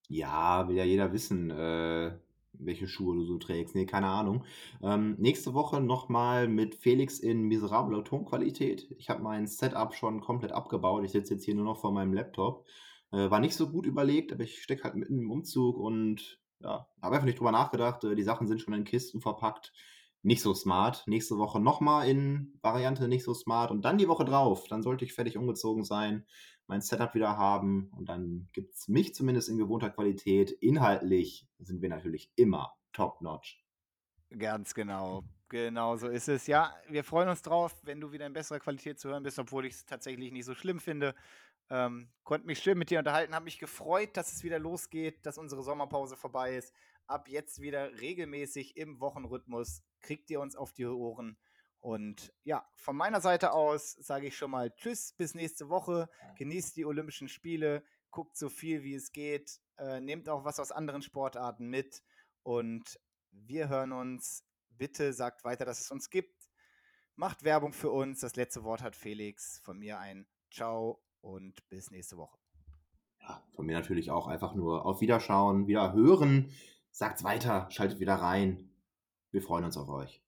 Ja, will ja jeder wissen, äh, welche Schuhe du so trägst. Nee, keine Ahnung. Ähm, nächste Woche nochmal mit Felix in miserabler Tonqualität. Ich habe mein Setup schon komplett abgebaut. Ich sitze jetzt hier nur noch vor meinem Laptop. Äh, war nicht so gut überlegt, aber ich stecke halt mitten im Umzug und ja, habe einfach nicht drüber nachgedacht. Äh, die Sachen sind schon in Kisten verpackt nicht so smart. Nächste Woche nochmal in Variante nicht so smart und dann die Woche drauf. Dann sollte ich fertig umgezogen sein, mein Setup wieder haben und dann gibt es mich zumindest in gewohnter Qualität. Inhaltlich sind wir natürlich immer top-notch. Ganz genau. Genau so ist es. Ja, wir freuen uns drauf, wenn du wieder in besserer Qualität zu hören bist, obwohl ich es tatsächlich nicht so schlimm finde. Ähm, konnte mich schön mit dir unterhalten, habe mich gefreut, dass es wieder losgeht, dass unsere Sommerpause vorbei ist ab jetzt wieder regelmäßig im Wochenrhythmus kriegt ihr uns auf die Ohren. Und ja, von meiner Seite aus sage ich schon mal Tschüss, bis nächste Woche. Genießt die Olympischen Spiele, guckt so viel wie es geht, äh, nehmt auch was aus anderen Sportarten mit und wir hören uns. Bitte sagt weiter, dass es uns gibt. Macht Werbung für uns. Das letzte Wort hat Felix. Von mir ein Ciao und bis nächste Woche. Ja, von mir natürlich auch einfach nur auf Wiederschauen, wieder hören. Sagt's weiter, schaltet wieder rein. Wir freuen uns auf euch.